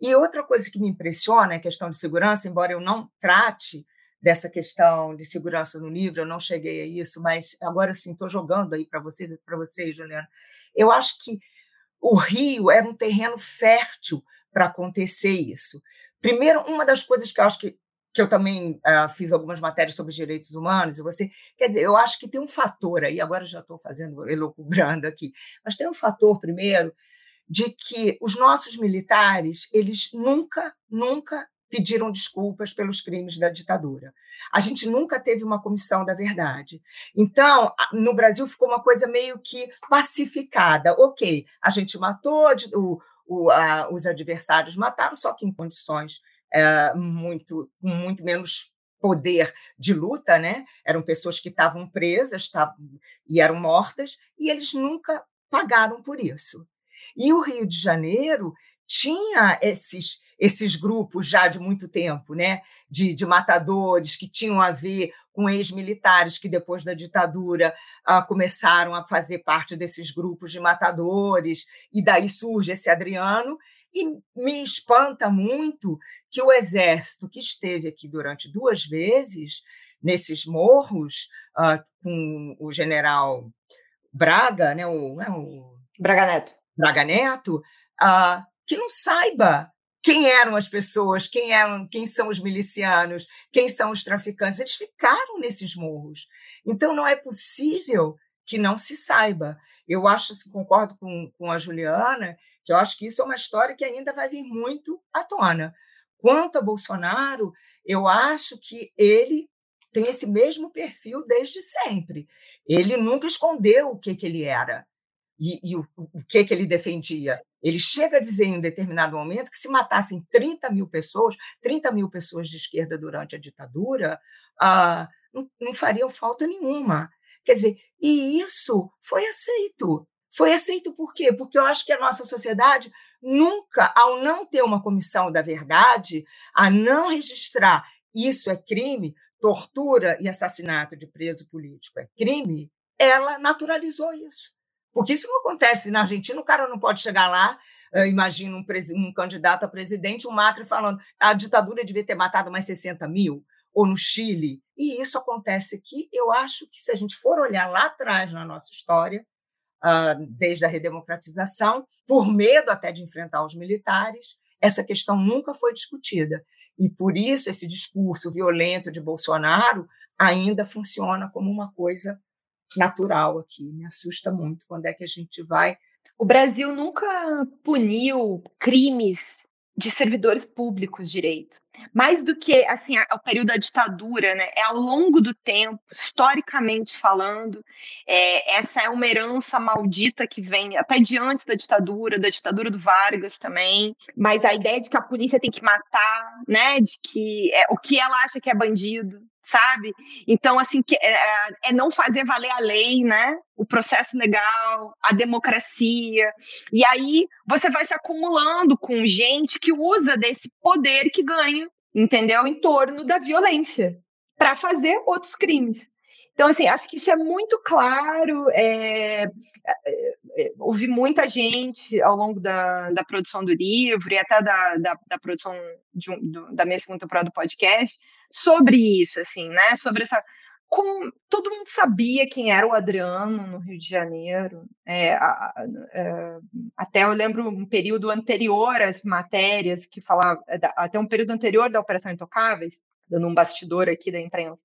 E outra coisa que me impressiona é a questão de segurança, embora eu não trate dessa questão de segurança no livro, eu não cheguei a isso, mas agora sim estou jogando aí para vocês para vocês, Juliana. Eu acho que o Rio era um terreno fértil para acontecer isso. Primeiro, uma das coisas que eu acho que, que eu também uh, fiz algumas matérias sobre direitos humanos, e você, quer dizer, eu acho que tem um fator aí, agora já estou fazendo, elocubrando aqui, mas tem um fator, primeiro, de que os nossos militares, eles nunca, nunca pediram desculpas pelos crimes da ditadura. A gente nunca teve uma comissão da verdade. Então, no Brasil ficou uma coisa meio que pacificada. Ok, a gente matou, o, o, a, os adversários mataram, só que em condições é, muito, muito menos poder de luta, né? Eram pessoas que estavam presas tavam, e eram mortas, e eles nunca pagaram por isso. E o Rio de Janeiro tinha esses esses grupos já de muito tempo, né? De, de matadores que tinham a ver com ex-militares que, depois da ditadura, ah, começaram a fazer parte desses grupos de matadores, e daí surge esse Adriano. E me espanta muito que o exército, que esteve aqui durante duas vezes, nesses morros, ah, com o general Braga, né, o, né, o Braga Neto, Braga Neto ah, que não saiba quem eram as pessoas, quem eram, quem são os milicianos, quem são os traficantes. Eles ficaram nesses morros. Então não é possível que não se saiba. Eu acho, assim, concordo com, com a Juliana, que eu acho que isso é uma história que ainda vai vir muito à tona. Quanto a Bolsonaro, eu acho que ele tem esse mesmo perfil desde sempre. Ele nunca escondeu o que, que ele era e, e o, o, que, que ele defendia. Ele chega a dizer em um determinado momento que se matassem 30 mil pessoas, 30 mil pessoas de esquerda durante a ditadura, ah, não, não fariam falta nenhuma. Quer dizer, e isso foi aceito. Foi aceito por quê? Porque eu acho que a nossa sociedade nunca, ao não ter uma comissão da verdade, a não registrar isso é crime, tortura e assassinato de preso político é crime, ela naturalizou isso. Porque isso não acontece na Argentina, o cara não pode chegar lá, imagina um, um, candidato a presidente, o Macri falando a ditadura devia ter matado mais 60 mil, ou no Chile. E isso acontece aqui. Eu acho que se a gente for olhar lá atrás na nossa história, uh, desde a redemocratização, por medo até de enfrentar os militares, essa questão nunca foi discutida. E por isso esse discurso violento de Bolsonaro ainda funciona como uma coisa natural aqui. Me assusta muito quando é que a gente vai. O Brasil nunca puniu crimes de servidores públicos direito. Mais do que assim, o período da ditadura, né? É ao longo do tempo, historicamente falando, é, essa é uma herança maldita que vem até de antes da ditadura, da ditadura do Vargas também. Mas a ideia de que a polícia tem que matar, né? De que é, o que ela acha que é bandido, sabe? Então, assim, que, é, é, não fazer valer a lei, né? O processo legal, a democracia. E aí você vai se acumulando com gente que usa desse poder que ganha, entendeu? Em torno da violência, para fazer outros crimes. Então, assim, acho que isso é muito claro. É, é, é, ouvi muita gente ao longo da, da produção do livro e até da, da, da produção de do, da minha segunda temporada do podcast sobre isso, assim, né? Sobre essa. Com, todo mundo sabia quem era o Adriano no Rio de Janeiro. É, a, a, é, até eu lembro um período anterior às matérias que falava, até um período anterior da Operação Intocáveis, dando um bastidor aqui da imprensa.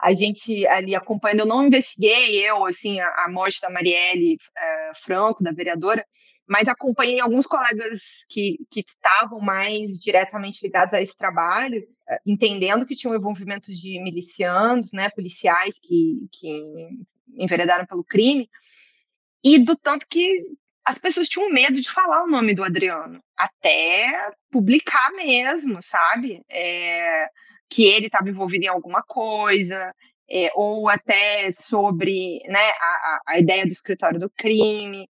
A gente ali acompanhando, eu não investiguei eu assim a, a morte da Marielle é, Franco, da vereadora, mas acompanhei alguns colegas que, que estavam mais diretamente ligados a esse trabalho, eh, entendendo que tinha um envolvimento de milicianos, né, policiais que, que enveredaram pelo crime, e do tanto que as pessoas tinham medo de falar o nome do Adriano, até publicar mesmo, sabe? É, que ele estava envolvido em alguma coisa, é, ou até sobre né, a, a ideia do escritório do crime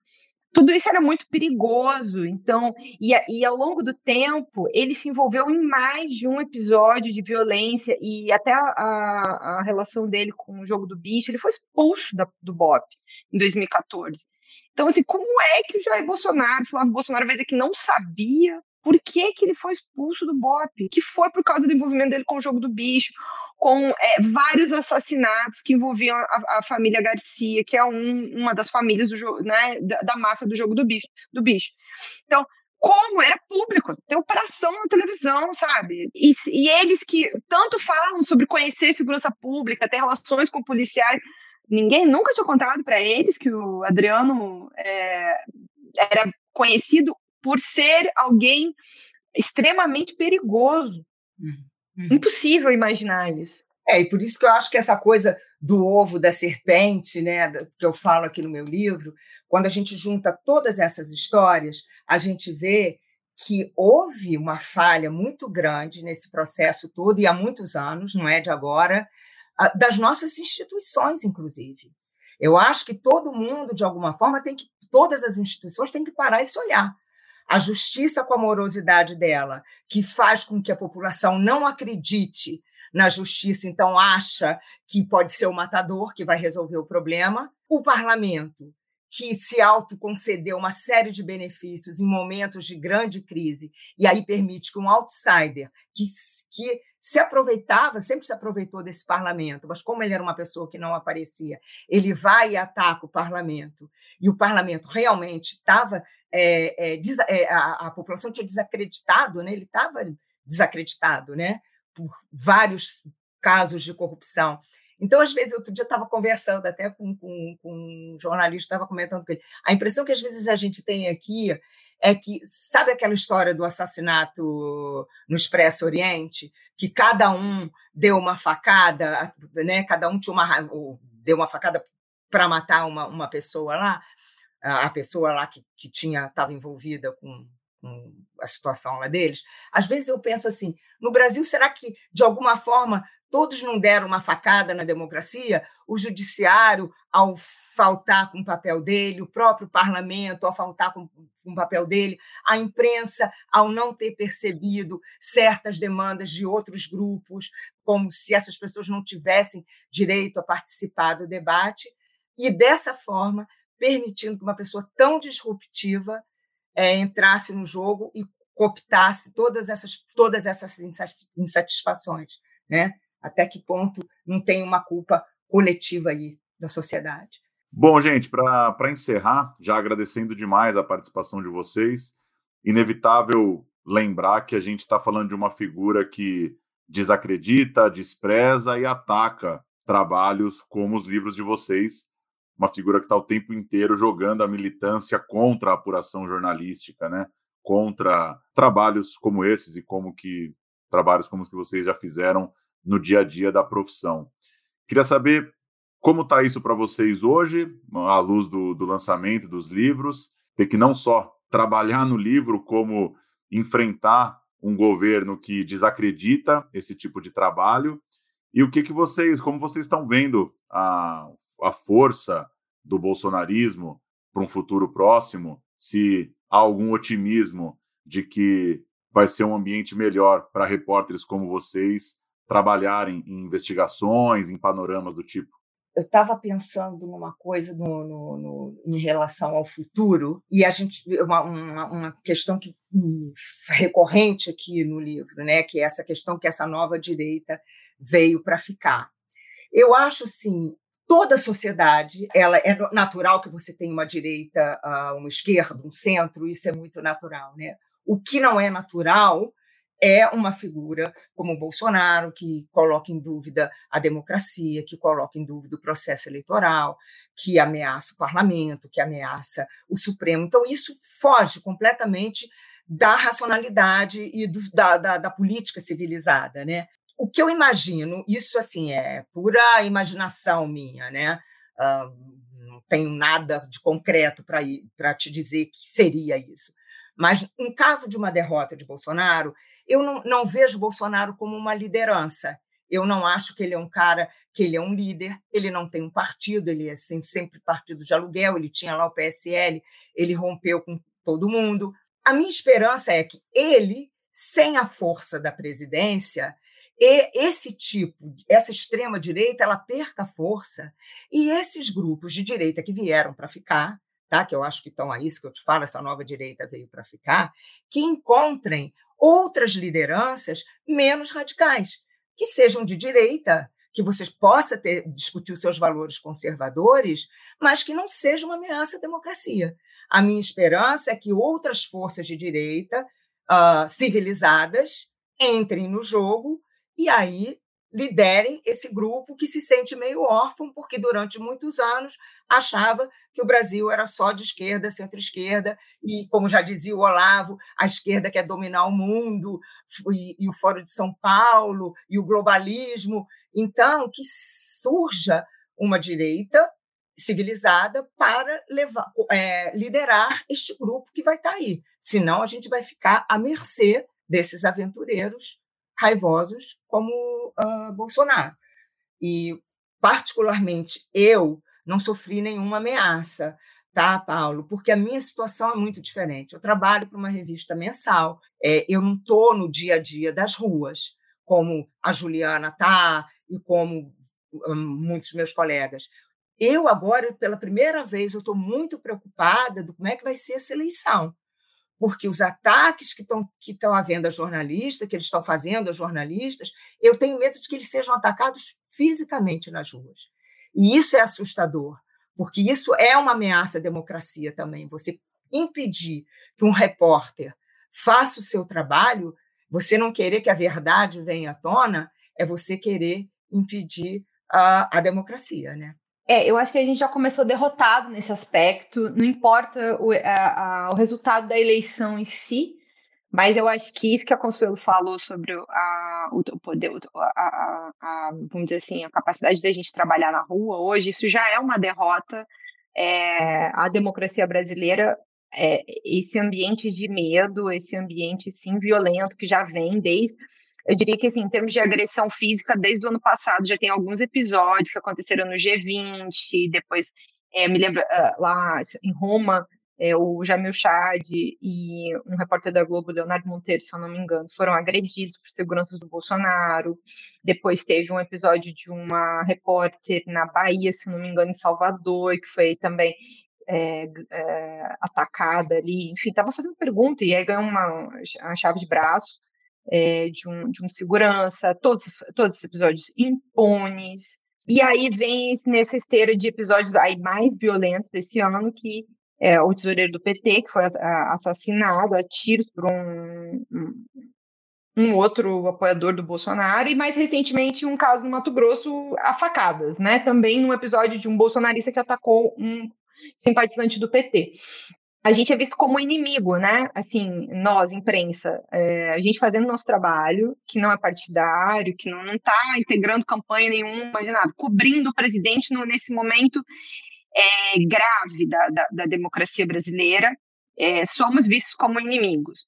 tudo isso era muito perigoso. Então, e, e, ao longo do tempo, ele se envolveu em mais de um episódio de violência e até a, a, relação dele com o jogo do bicho. Ele foi expulso da, do BOP em 2014. Então, assim, como é que o Jair Bolsonaro, Flávio Bolsonaro, vai dizer que não sabia por que, que ele foi expulso do BOP? Que foi por causa do envolvimento dele com o jogo do bicho, com é, vários assassinatos que envolviam a, a, família Garcia, que é um, uma das famílias do, né, da, da, máfia do jogo do bicho, do bicho. Então, como era público, tem operação na televisão, sabe? E, e eles que tanto falam sobre conhecer segurança pública, ter relações com policiais, ninguém nunca tinha contado para eles que o Adriano é, era conhecido por ser alguém extremamente perigoso. Uhum. Impossível imaginar isso. É, e por isso que eu acho que essa coisa do ovo da serpente, né, que eu falo aqui no meu livro, quando a gente junta todas essas histórias, a gente vê que houve uma falha muito grande nesse processo todo, e há muitos anos, não é de agora, das nossas instituições, inclusive. Eu acho que todo mundo, de alguma forma, tem que, todas as instituições têm que parar e se olhar. A justiça, com a morosidade dela, que faz com que a população não acredite na justiça, então acha que pode ser o matador que vai resolver o problema. O parlamento, que se autoconcedeu uma série de benefícios em momentos de grande crise, e aí permite que um outsider que, que se aproveitava, sempre se aproveitou desse parlamento, mas como ele era uma pessoa que não aparecia, ele vai e ataca o parlamento, e o parlamento realmente estava. É, é, é, a, a, população tinha desacreditado, né? ele estava desacreditado, né? por vários casos de corrupção. Então, às vezes, outro dia eu estava conversando até com, com, com, um jornalista, estava comentando com ele. A impressão que às vezes a gente tem aqui é que, sabe aquela história do assassinato no Expresso Oriente, que cada um deu uma facada, né? cada um tinha uma, deu uma facada para matar uma, uma pessoa lá, a pessoa lá que, que tinha estava envolvida com a situação lá deles, às vezes eu penso assim: no Brasil, será que, de alguma forma, todos não deram uma facada na democracia? O judiciário, ao faltar com o papel dele, o próprio parlamento, ao faltar com, com o papel dele, a imprensa, ao não ter percebido certas demandas de outros grupos, como se essas pessoas não tivessem direito a participar do debate, e dessa forma permitindo que uma pessoa tão disruptiva é, entrasse no jogo e cooptasse todas essas, todas essas insatisfações, né? Até que ponto não tem uma culpa coletiva aí da sociedade. Bom, gente, para encerrar, já agradecendo demais a participação de vocês, inevitável lembrar que a gente está falando de uma figura que desacredita, despreza e ataca trabalhos como os livros de vocês, uma figura que está o tempo inteiro jogando a militância contra a apuração jornalística, né? Contra trabalhos como esses e como que trabalhos como os que vocês já fizeram no dia a dia da profissão. Queria saber como está isso para vocês hoje, à luz do, do lançamento dos livros, ter que não só trabalhar no livro, como enfrentar um governo que desacredita esse tipo de trabalho e o que, que vocês, como vocês estão vendo a, a força do bolsonarismo para um futuro próximo? Se há algum otimismo de que vai ser um ambiente melhor para repórteres como vocês trabalharem em investigações, em panoramas do tipo? Eu estava pensando numa coisa no, no, no, em relação ao futuro e a gente uma, uma, uma, questão que hum, recorrente aqui no livro, né, que é essa questão que essa nova direita veio para ficar. Eu acho assim, toda sociedade, ela é natural que você tenha uma direita, ah, uma esquerda, um centro, isso é muito natural, né? O que não é natural é uma figura como o Bolsonaro, que coloca em dúvida a democracia, que coloca em dúvida o processo eleitoral, que ameaça o parlamento, que ameaça o Supremo. Então, isso foge completamente da racionalidade e do, da, da, da, política civilizada. Né? O que eu imagino, isso assim é pura imaginação minha, né? Uh, não tenho nada de concreto para te dizer que seria isso. Mas, em caso de uma derrota de Bolsonaro, eu não, não vejo Bolsonaro como uma liderança. Eu não acho que ele é um cara, que ele é um líder, ele não tem um partido, ele é sempre partido de aluguel, ele tinha lá o PSL, ele rompeu com todo mundo. A minha esperança é que ele, sem a força da presidência, e esse tipo, essa extrema direita, ela perca força e esses grupos de direita que vieram para ficar, tá? que eu acho que estão a isso que eu te falo, essa nova direita veio para ficar, que encontrem outras lideranças menos radicais. que sejam de direita, que você possa ter, discutir os seus valores conservadores, mas que não seja uma ameaça à democracia. A minha esperança é que outras forças de direita uh, civilizadas entrem no jogo e aí liderem esse grupo que se sente meio órfão, porque durante muitos anos achava que o Brasil era só de esquerda, centro-esquerda, e, como já dizia o Olavo, a esquerda quer dominar o mundo, e, e o Fórum de São Paulo, e o globalismo. Então, que surja uma direita civilizada para levar, é, liderar este grupo que vai estar tá aí. Senão, a gente vai ficar à mercê desses aventureiros raivosos como uh, Bolsonaro. E, particularmente, eu não sofri nenhuma ameaça, tá, Paulo? Porque a minha situação é muito diferente. Eu trabalho para uma revista mensal, é, eu não estou no dia a dia das ruas, como a Juliana está e como um, muitos meus colegas. Eu agora, pela primeira vez, eu estou muito preocupada do como é que vai ser essa eleição, porque os ataques que estão que estão havendo a jornalistas, que eles estão fazendo a jornalistas, eu tenho medo de que eles sejam atacados fisicamente nas ruas. E isso é assustador, porque isso é uma ameaça à democracia também. Você impedir que um repórter faça o seu trabalho, você não querer que a verdade venha à tona, é você querer impedir a, a democracia, né? É, eu acho que a gente já começou derrotado nesse aspecto, não importa o, a, a, o resultado da eleição em si, mas eu acho que isso que a Consuelo falou sobre a, o poder, a, a, vamos dizer assim, a capacidade da gente trabalhar na rua hoje, isso já é uma derrota. É, a democracia brasileira, é, esse ambiente de medo, esse ambiente sim violento que já vem desde eu diria que, assim, em termos de agressão física, desde o ano passado já tem alguns episódios que aconteceram no G20, depois, é, me lembro, uh, lá em Roma, é, o Jamil Chad e um repórter da Globo, Leonardo Monteiro, se eu não me engano, foram agredidos por seguranças do Bolsonaro. Depois teve um episódio de uma repórter na Bahia, se não me engano, em Salvador, que foi também é, é, atacada ali. Enfim, estava fazendo pergunta e aí ganhou uma, uma chave de braço é, de, um, de um segurança, todos, todos os episódios impunes. E aí vem nessa esteira de episódios aí mais violentos desse ano, que é o tesoureiro do PT, que foi assassinado a tiros por um, um, outro apoiador do Bolsonaro, e mais recentemente um caso no Mato Grosso a facadas, né? Também num episódio de um bolsonarista que atacou um simpatizante do PT a gente é visto como inimigo, né? Assim, nós, imprensa, é, a gente fazendo nosso trabalho, que não é partidário, que não está integrando campanha nenhuma, de nada, cobrindo o presidente no, nesse momento é, grave da, da, da, democracia brasileira, é, somos vistos como inimigos.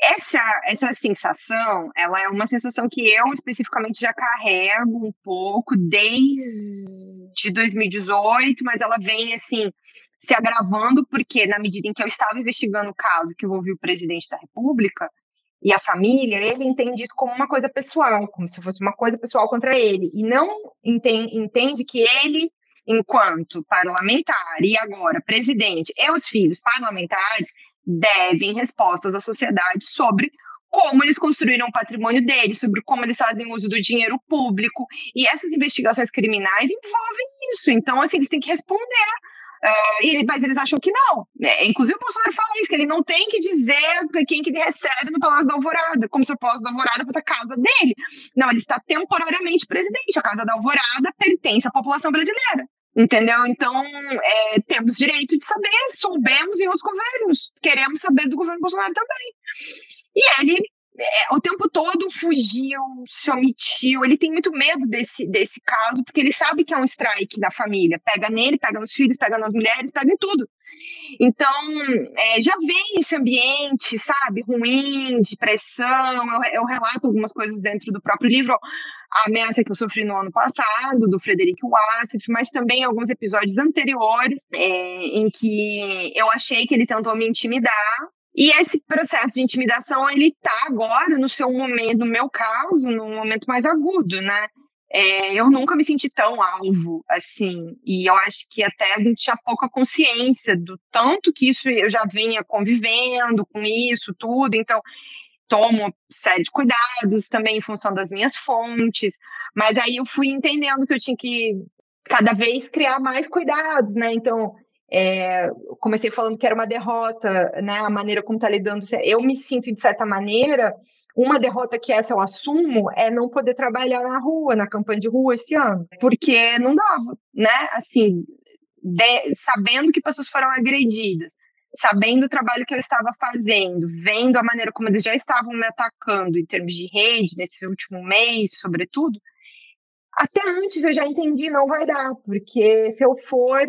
Essa, essa sensação, ela é uma sensação que eu especificamente já carrego um pouco desde 2018, mas ela vem assim se agravando, porque na medida em que eu estava investigando o caso que envolvia o presidente da República e a família, ele entende isso como uma coisa pessoal, como se fosse uma coisa pessoal contra ele, e não entende, entende que ele, enquanto parlamentar e agora presidente e os filhos parlamentares, devem respostas à sociedade sobre como eles construíram o patrimônio deles, sobre como eles fazem uso do dinheiro público. E essas investigações criminais envolvem isso. Então, assim, eles têm que responder Uh, mas eles acham que não. É, inclusive o Bolsonaro fala isso, que ele não tem que dizer quem que ele recebe no Palácio da Alvorada, como se o Palácio da Alvorada fosse a casa dele. Não, ele está temporariamente presidente. A Casa da Alvorada pertence à população brasileira. Entendeu? Então, é, temos direito de saber, soubemos em outros governos, queremos saber do governo Bolsonaro também. E ele é, o tempo todo fugiu, se omitiu. Ele tem muito medo desse, desse caso, porque ele sabe que é um strike da família. Pega nele, pega nos filhos, pega nas mulheres, pega em tudo. Então, é, já vem esse ambiente, sabe, ruim, de pressão. Eu, eu, relato algumas coisas dentro do próprio livro. A ameaça que eu sofri no ano passado, do Frederico Wassef, mas também alguns episódios anteriores, é, em que eu achei que ele tentou me intimidar e esse processo de intimidação, ele está agora no seu momento, no meu caso, no momento mais agudo, né? É, eu nunca me senti tão alvo assim, e eu acho que até a gente tinha pouca consciência do tanto que isso eu já vinha convivendo com isso, tudo. Então, tomo série de cuidados também em função das minhas fontes, mas aí eu fui entendendo que eu tinha que cada vez criar mais cuidados, né? Então, é, comecei falando que era uma derrota, né? A maneira como está lidando. Eu me sinto, de certa maneira, uma derrota que essa eu assumo é não poder trabalhar na rua, na campanha de rua esse ano, porque não dava, né? Assim, de, sabendo que pessoas foram agredidas, sabendo o trabalho que eu estava fazendo, vendo a maneira como eles já estavam me atacando em termos de rede nesse último mês, sobretudo, até antes eu já entendi, não vai dar, porque se eu for,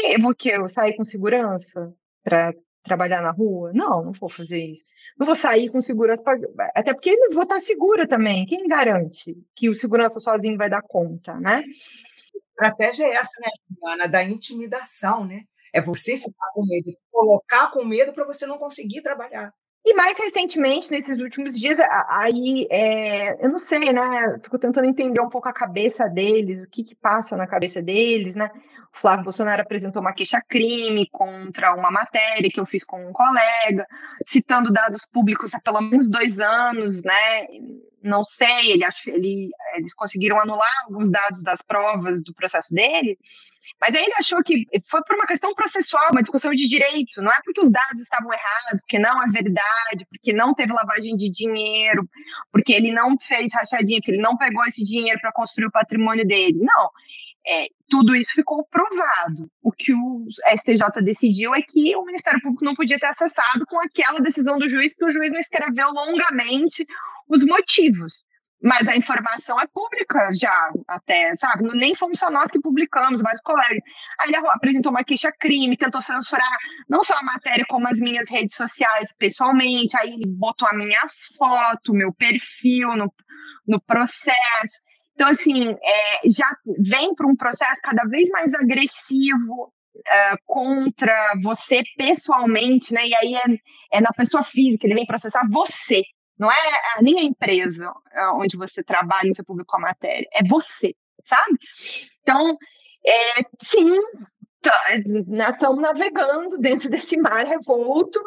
que vou que eu sair com segurança para trabalhar na rua? Não, não vou fazer isso. Não vou sair com segurança, pra... até porque não vou estar segura também. Quem garante que o segurança sozinho vai dar conta, né? A estratégia é essa, né, Juliana, da intimidação, né? É você ficar com medo, colocar com medo para você não conseguir trabalhar. E mais recentemente, nesses últimos dias, aí, é, eu não sei, né? Fico tentando entender um pouco a cabeça deles, o que, que passa na cabeça deles, né? O Flávio Bolsonaro apresentou uma queixa-crime contra uma matéria que eu fiz com um colega, citando dados públicos há pelo menos dois anos, né? Não sei, ele, ele, eles conseguiram anular alguns dados das provas do processo dele, mas aí ele achou que foi por uma questão processual, uma discussão de direito, não é porque os dados estavam errados, porque não é verdade, porque não teve lavagem de dinheiro, porque ele não fez rachadinha, que ele não pegou esse dinheiro para construir o patrimônio dele. Não. É, tudo isso ficou provado. O que o STJ decidiu é que o Ministério Público não podia ter acessado com aquela decisão do juiz, que o juiz não escreveu longamente os motivos mas a informação é pública já, até, sabe? Nem fomos só nós que publicamos, vários colegas. Aí ele apresentou uma queixa-crime, tentou censurar não só a matéria, como as minhas redes sociais pessoalmente. Aí ele botou a minha foto, meu perfil no, no processo. Então, assim, é, já vem para um processo cada vez mais agressivo, Uh, contra você pessoalmente, né? E aí é, é, na pessoa física, ele vem processar você. Não é nem a empresa é, onde você trabalha e você publicou a matéria, é você, sabe? Então, é, sim, estamos tá, navegando dentro desse mar revolto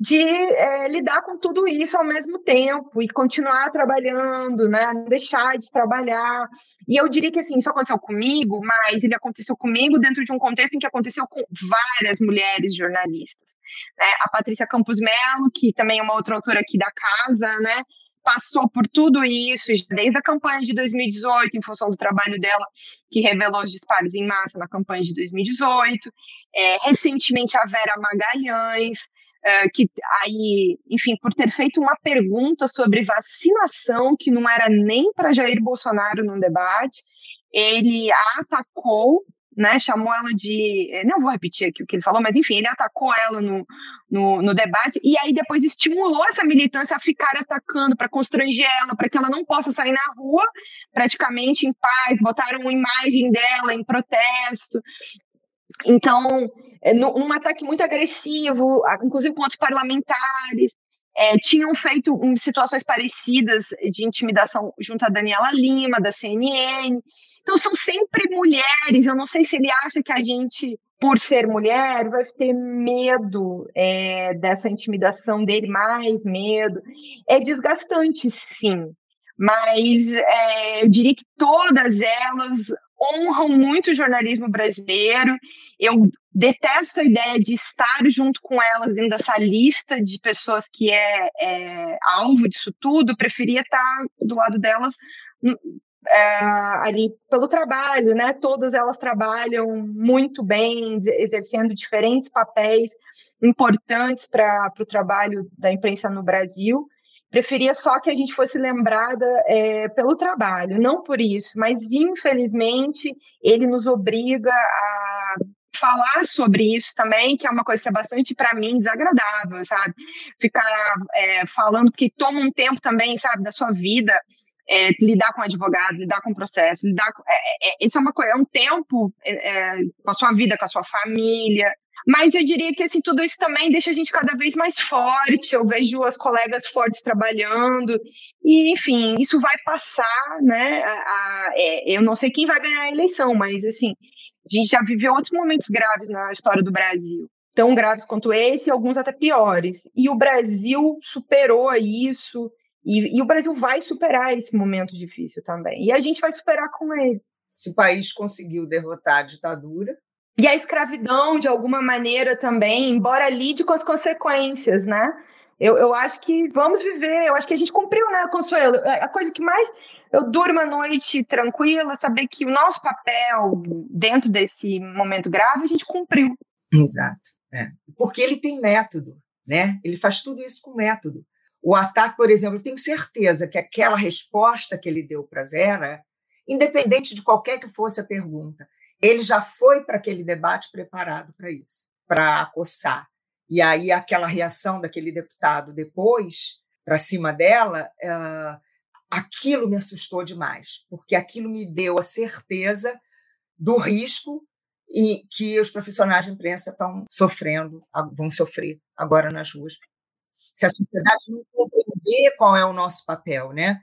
de é, lidar com tudo isso ao mesmo tempo e continuar trabalhando, né? Não deixar de trabalhar. E eu diria que assim, isso aconteceu comigo, mas ele aconteceu comigo dentro de um contexto em que aconteceu com várias mulheres jornalistas. Né? A Patrícia Campos Melo, que também é uma outra autora aqui da casa, né? passou por tudo isso, desde a campanha de 2018, em função do trabalho dela, que revelou os disparos em massa na campanha de 2018. É, recentemente, a Vera Magalhães, é, que aí, enfim, por ter feito uma pergunta sobre vacinação, que não era nem para Jair Bolsonaro no debate, ele a atacou né, chamou ela de. Eh, não vou repetir aqui o que ele falou, mas enfim, ele atacou ela no, no, no debate e aí depois estimulou essa militância a ficar atacando para constranger ela, para que ela não possa sair na rua praticamente em paz. Botaram uma imagem dela em protesto. Então, eh, num ataque muito agressivo, inclusive com outros parlamentares. É, tinham feito um, situações parecidas de intimidação junto a Daniela Lima, da CNN. Então, são sempre mulheres. Eu não sei se ele acha que a gente, por ser mulher, vai ter medo é, dessa intimidação dele, mais medo. É desgastante, sim. Mas é, eu diria que todas elas honram muito o jornalismo brasileiro. Eu detesto a ideia de estar junto com elas dentro dessa lista de pessoas que é, é alvo disso tudo. Eu preferia estar do lado delas é, ali pelo trabalho, né? Todas elas trabalham muito bem, exercendo diferentes papéis importantes para o trabalho da imprensa no Brasil. Preferia só que a gente fosse lembrada é, pelo trabalho, não por isso, mas infelizmente ele nos obriga a falar sobre isso também, que é uma coisa que é bastante, para mim, desagradável, sabe? Ficar é, falando, que toma um tempo também, sabe, da sua vida é, lidar com advogado, lidar com processo, lidar com, é, é, é, isso é uma coisa, é um tempo é, é, com a sua vida, com a sua família. Mas eu diria que assim, tudo isso também deixa a gente cada vez mais forte. Eu vejo as colegas fortes trabalhando, e enfim, isso vai passar, né? A, a, eu não sei quem vai ganhar a eleição, mas assim, a gente já viveu outros momentos graves na história do Brasil. tão graves quanto esse, alguns até piores. E o Brasil superou isso, e, e, o Brasil vai superar esse momento difícil também. E a gente vai superar com ele. Se o país conseguiu derrotar a ditadura. E a escravidão, de alguma maneira, também, embora lide com as consequências, né? Eu, eu acho que vamos viver, eu acho que a gente cumpriu, né, Consuelo? É, a coisa que mais eu durmo a noite tranquila, saber que o nosso papel dentro desse momento grave a gente cumpriu. Exato. É. Porque ele tem método, né? Ele faz tudo isso com método. O ataque, por exemplo, eu tenho certeza que aquela resposta que ele deu para Vera, independente de qualquer que fosse a pergunta, ele já foi para aquele debate preparado para isso, para acossar. E aí aquela reação daquele deputado depois para cima dela, uh, aquilo me assustou demais, porque aquilo me deu a certeza do risco e que os profissionais de imprensa estão sofrendo, vão sofrer agora nas ruas. Se a sociedade não compreender qual é o nosso papel, né,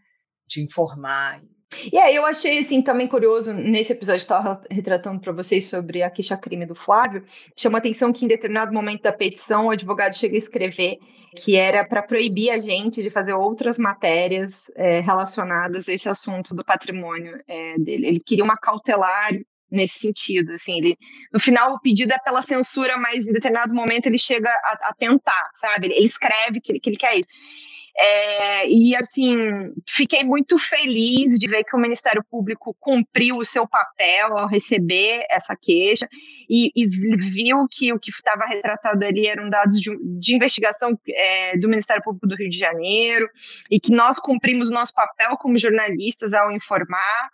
de informar e aí eu achei assim também curioso nesse episódio que estava retratando para vocês sobre a queixa-crime do Flávio, chama atenção que em determinado momento da petição o advogado chega a escrever que era para proibir a gente de fazer outras matérias é, relacionadas a esse assunto do patrimônio é, dele. Ele queria uma cautelar nesse sentido, assim, ele, no final o pedido é pela censura, mas em determinado momento ele chega a, a tentar, sabe? Ele escreve que, que ele quer isso. É, e assim, fiquei muito feliz de ver que o Ministério Público cumpriu o seu papel ao receber essa queixa e, e viu que o que estava retratado ali eram dados de, de investigação é, do Ministério Público do Rio de Janeiro e que nós cumprimos nosso papel como jornalistas ao informar.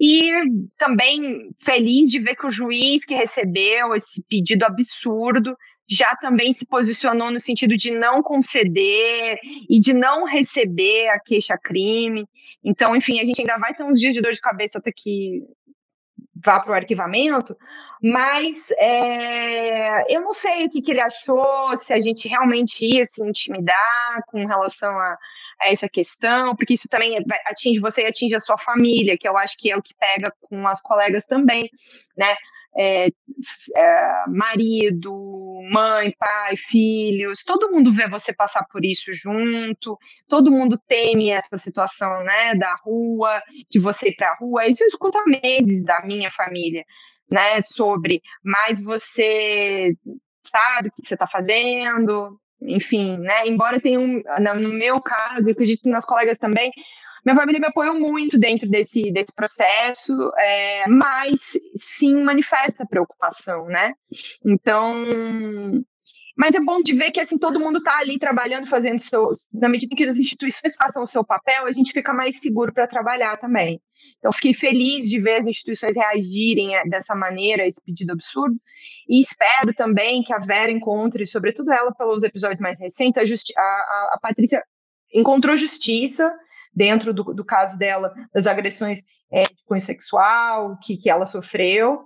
E também feliz de ver que o juiz que recebeu esse pedido absurdo já também se posicionou no sentido de não conceder e de não receber a queixa-crime. Então, enfim, a gente ainda vai ter uns dias de dor de cabeça até que vá para o arquivamento, mas é, eu não sei o que, que, ele achou, se a gente realmente ia se intimidar com relação a, a essa questão, porque isso também atinge você e atinge a sua família, que eu acho que é o que pega com as colegas também, né? É, é, marido, mãe, pai, filhos, todo mundo vê você passar por isso junto, todo mundo teme essa situação, né, da rua, de você ir para a rua. Isso eu escuto há meses da minha família, né, sobre, mas você sabe o que você está fazendo, enfim, né, embora tenha um, no meu caso, eu acredito nas colegas também, minha família me apoiou muito dentro desse, desse processo, é, mas sim manifesta preocupação, né? Então, mas é bom de ver que assim todo mundo está ali trabalhando, fazendo seu, na medida que as instituições façam o seu papel, a gente fica mais seguro para trabalhar também. Então fiquei feliz de ver as instituições reagirem é, dessa maneira a esse pedido absurdo e espero também que a Vera encontre, sobretudo ela pelos episódios mais recentes, a, a, a Patrícia encontrou justiça dentro do, do caso dela, das agressões é, de sexual que, que ela sofreu.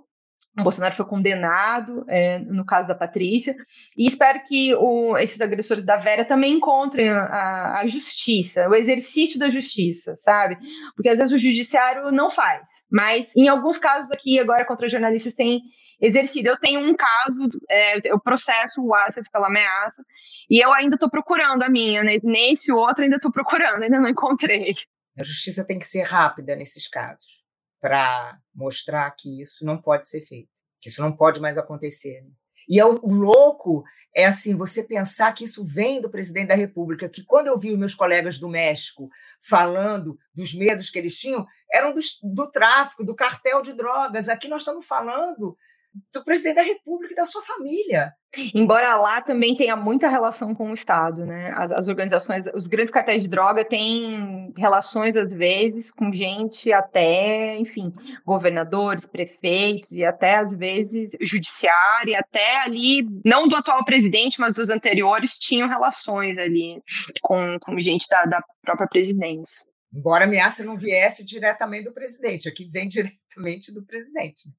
O Bolsonaro foi condenado é, no caso da Patrícia, e espero que o, esses agressores da Vera também encontrem a, a, justiça, o exercício da justiça, sabe? Porque às vezes o judiciário não faz, mas em alguns casos aqui, agora contra jornalistas, tem exercido. Eu tenho um caso, é, eu processo o ASEF pela ameaça, e eu ainda estou procurando a minha, né? nesse outro ainda estou procurando, ainda não encontrei. A justiça tem que ser rápida nesses casos, para mostrar que isso não pode ser feito, que isso não pode mais acontecer. Né? E é o, o, louco é assim, você pensar que isso vem do presidente da República, que quando eu vi os meus colegas do México falando dos medos que eles tinham, eram do, do tráfico, do cartel de drogas. Aqui nós estamos falando do presidente da República e da sua família. Embora lá também tenha muita relação com o Estado, né? As, as, organizações, os grandes cartéis de droga têm relações, às vezes, com gente até, enfim, governadores, prefeitos e até, às vezes, judiciário, e até ali, não do atual presidente, mas dos anteriores, tinham relações ali com, com gente da, da própria presidência. Embora a ameaça não viesse diretamente do presidente, aqui vem [LAUGHS] diretamente do presidente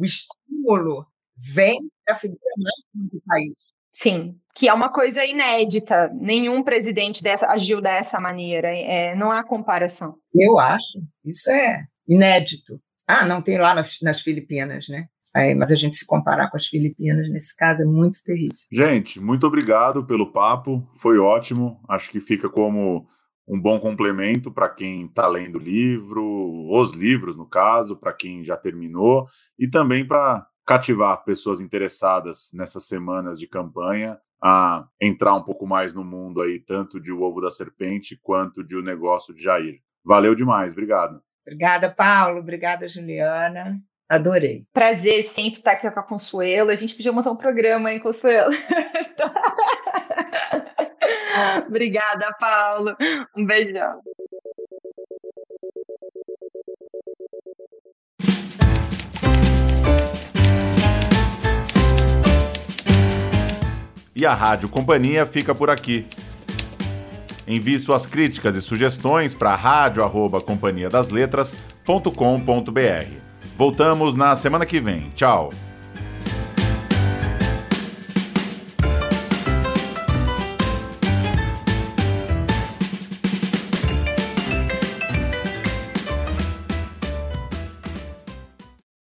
o estímulo vem da figura máxima do país. Sim, que é uma coisa inédita. Nenhum presidente dessa, agiu dessa maneira. É, não há comparação. Eu acho. Isso é inédito. Ah, não tem lá nas, nas Filipinas, né? É, mas a gente se comparar com as Filipinas nesse caso é muito terrível. Gente, muito obrigado pelo papo, foi ótimo. Acho que fica como um bom complemento para quem está lendo o livro, os livros, no caso, para quem já terminou, e também para cativar pessoas interessadas nessas semanas de campanha a entrar um pouco mais no mundo aí, tanto de O Ovo da Serpente quanto de O Negócio de Jair. Valeu demais, obrigado. Obrigada, Paulo. Obrigada, Juliana. Adorei. Prazer sempre estar aqui com a Consuelo. A gente podia montar um programa, hein, Consuelo? [LAUGHS] [LAUGHS] Obrigada, Paulo. Um beijão. E a Rádio Companhia fica por aqui. Envie suas críticas e sugestões para rádio@companhiadasletras.com.br. Voltamos na semana que vem. Tchau.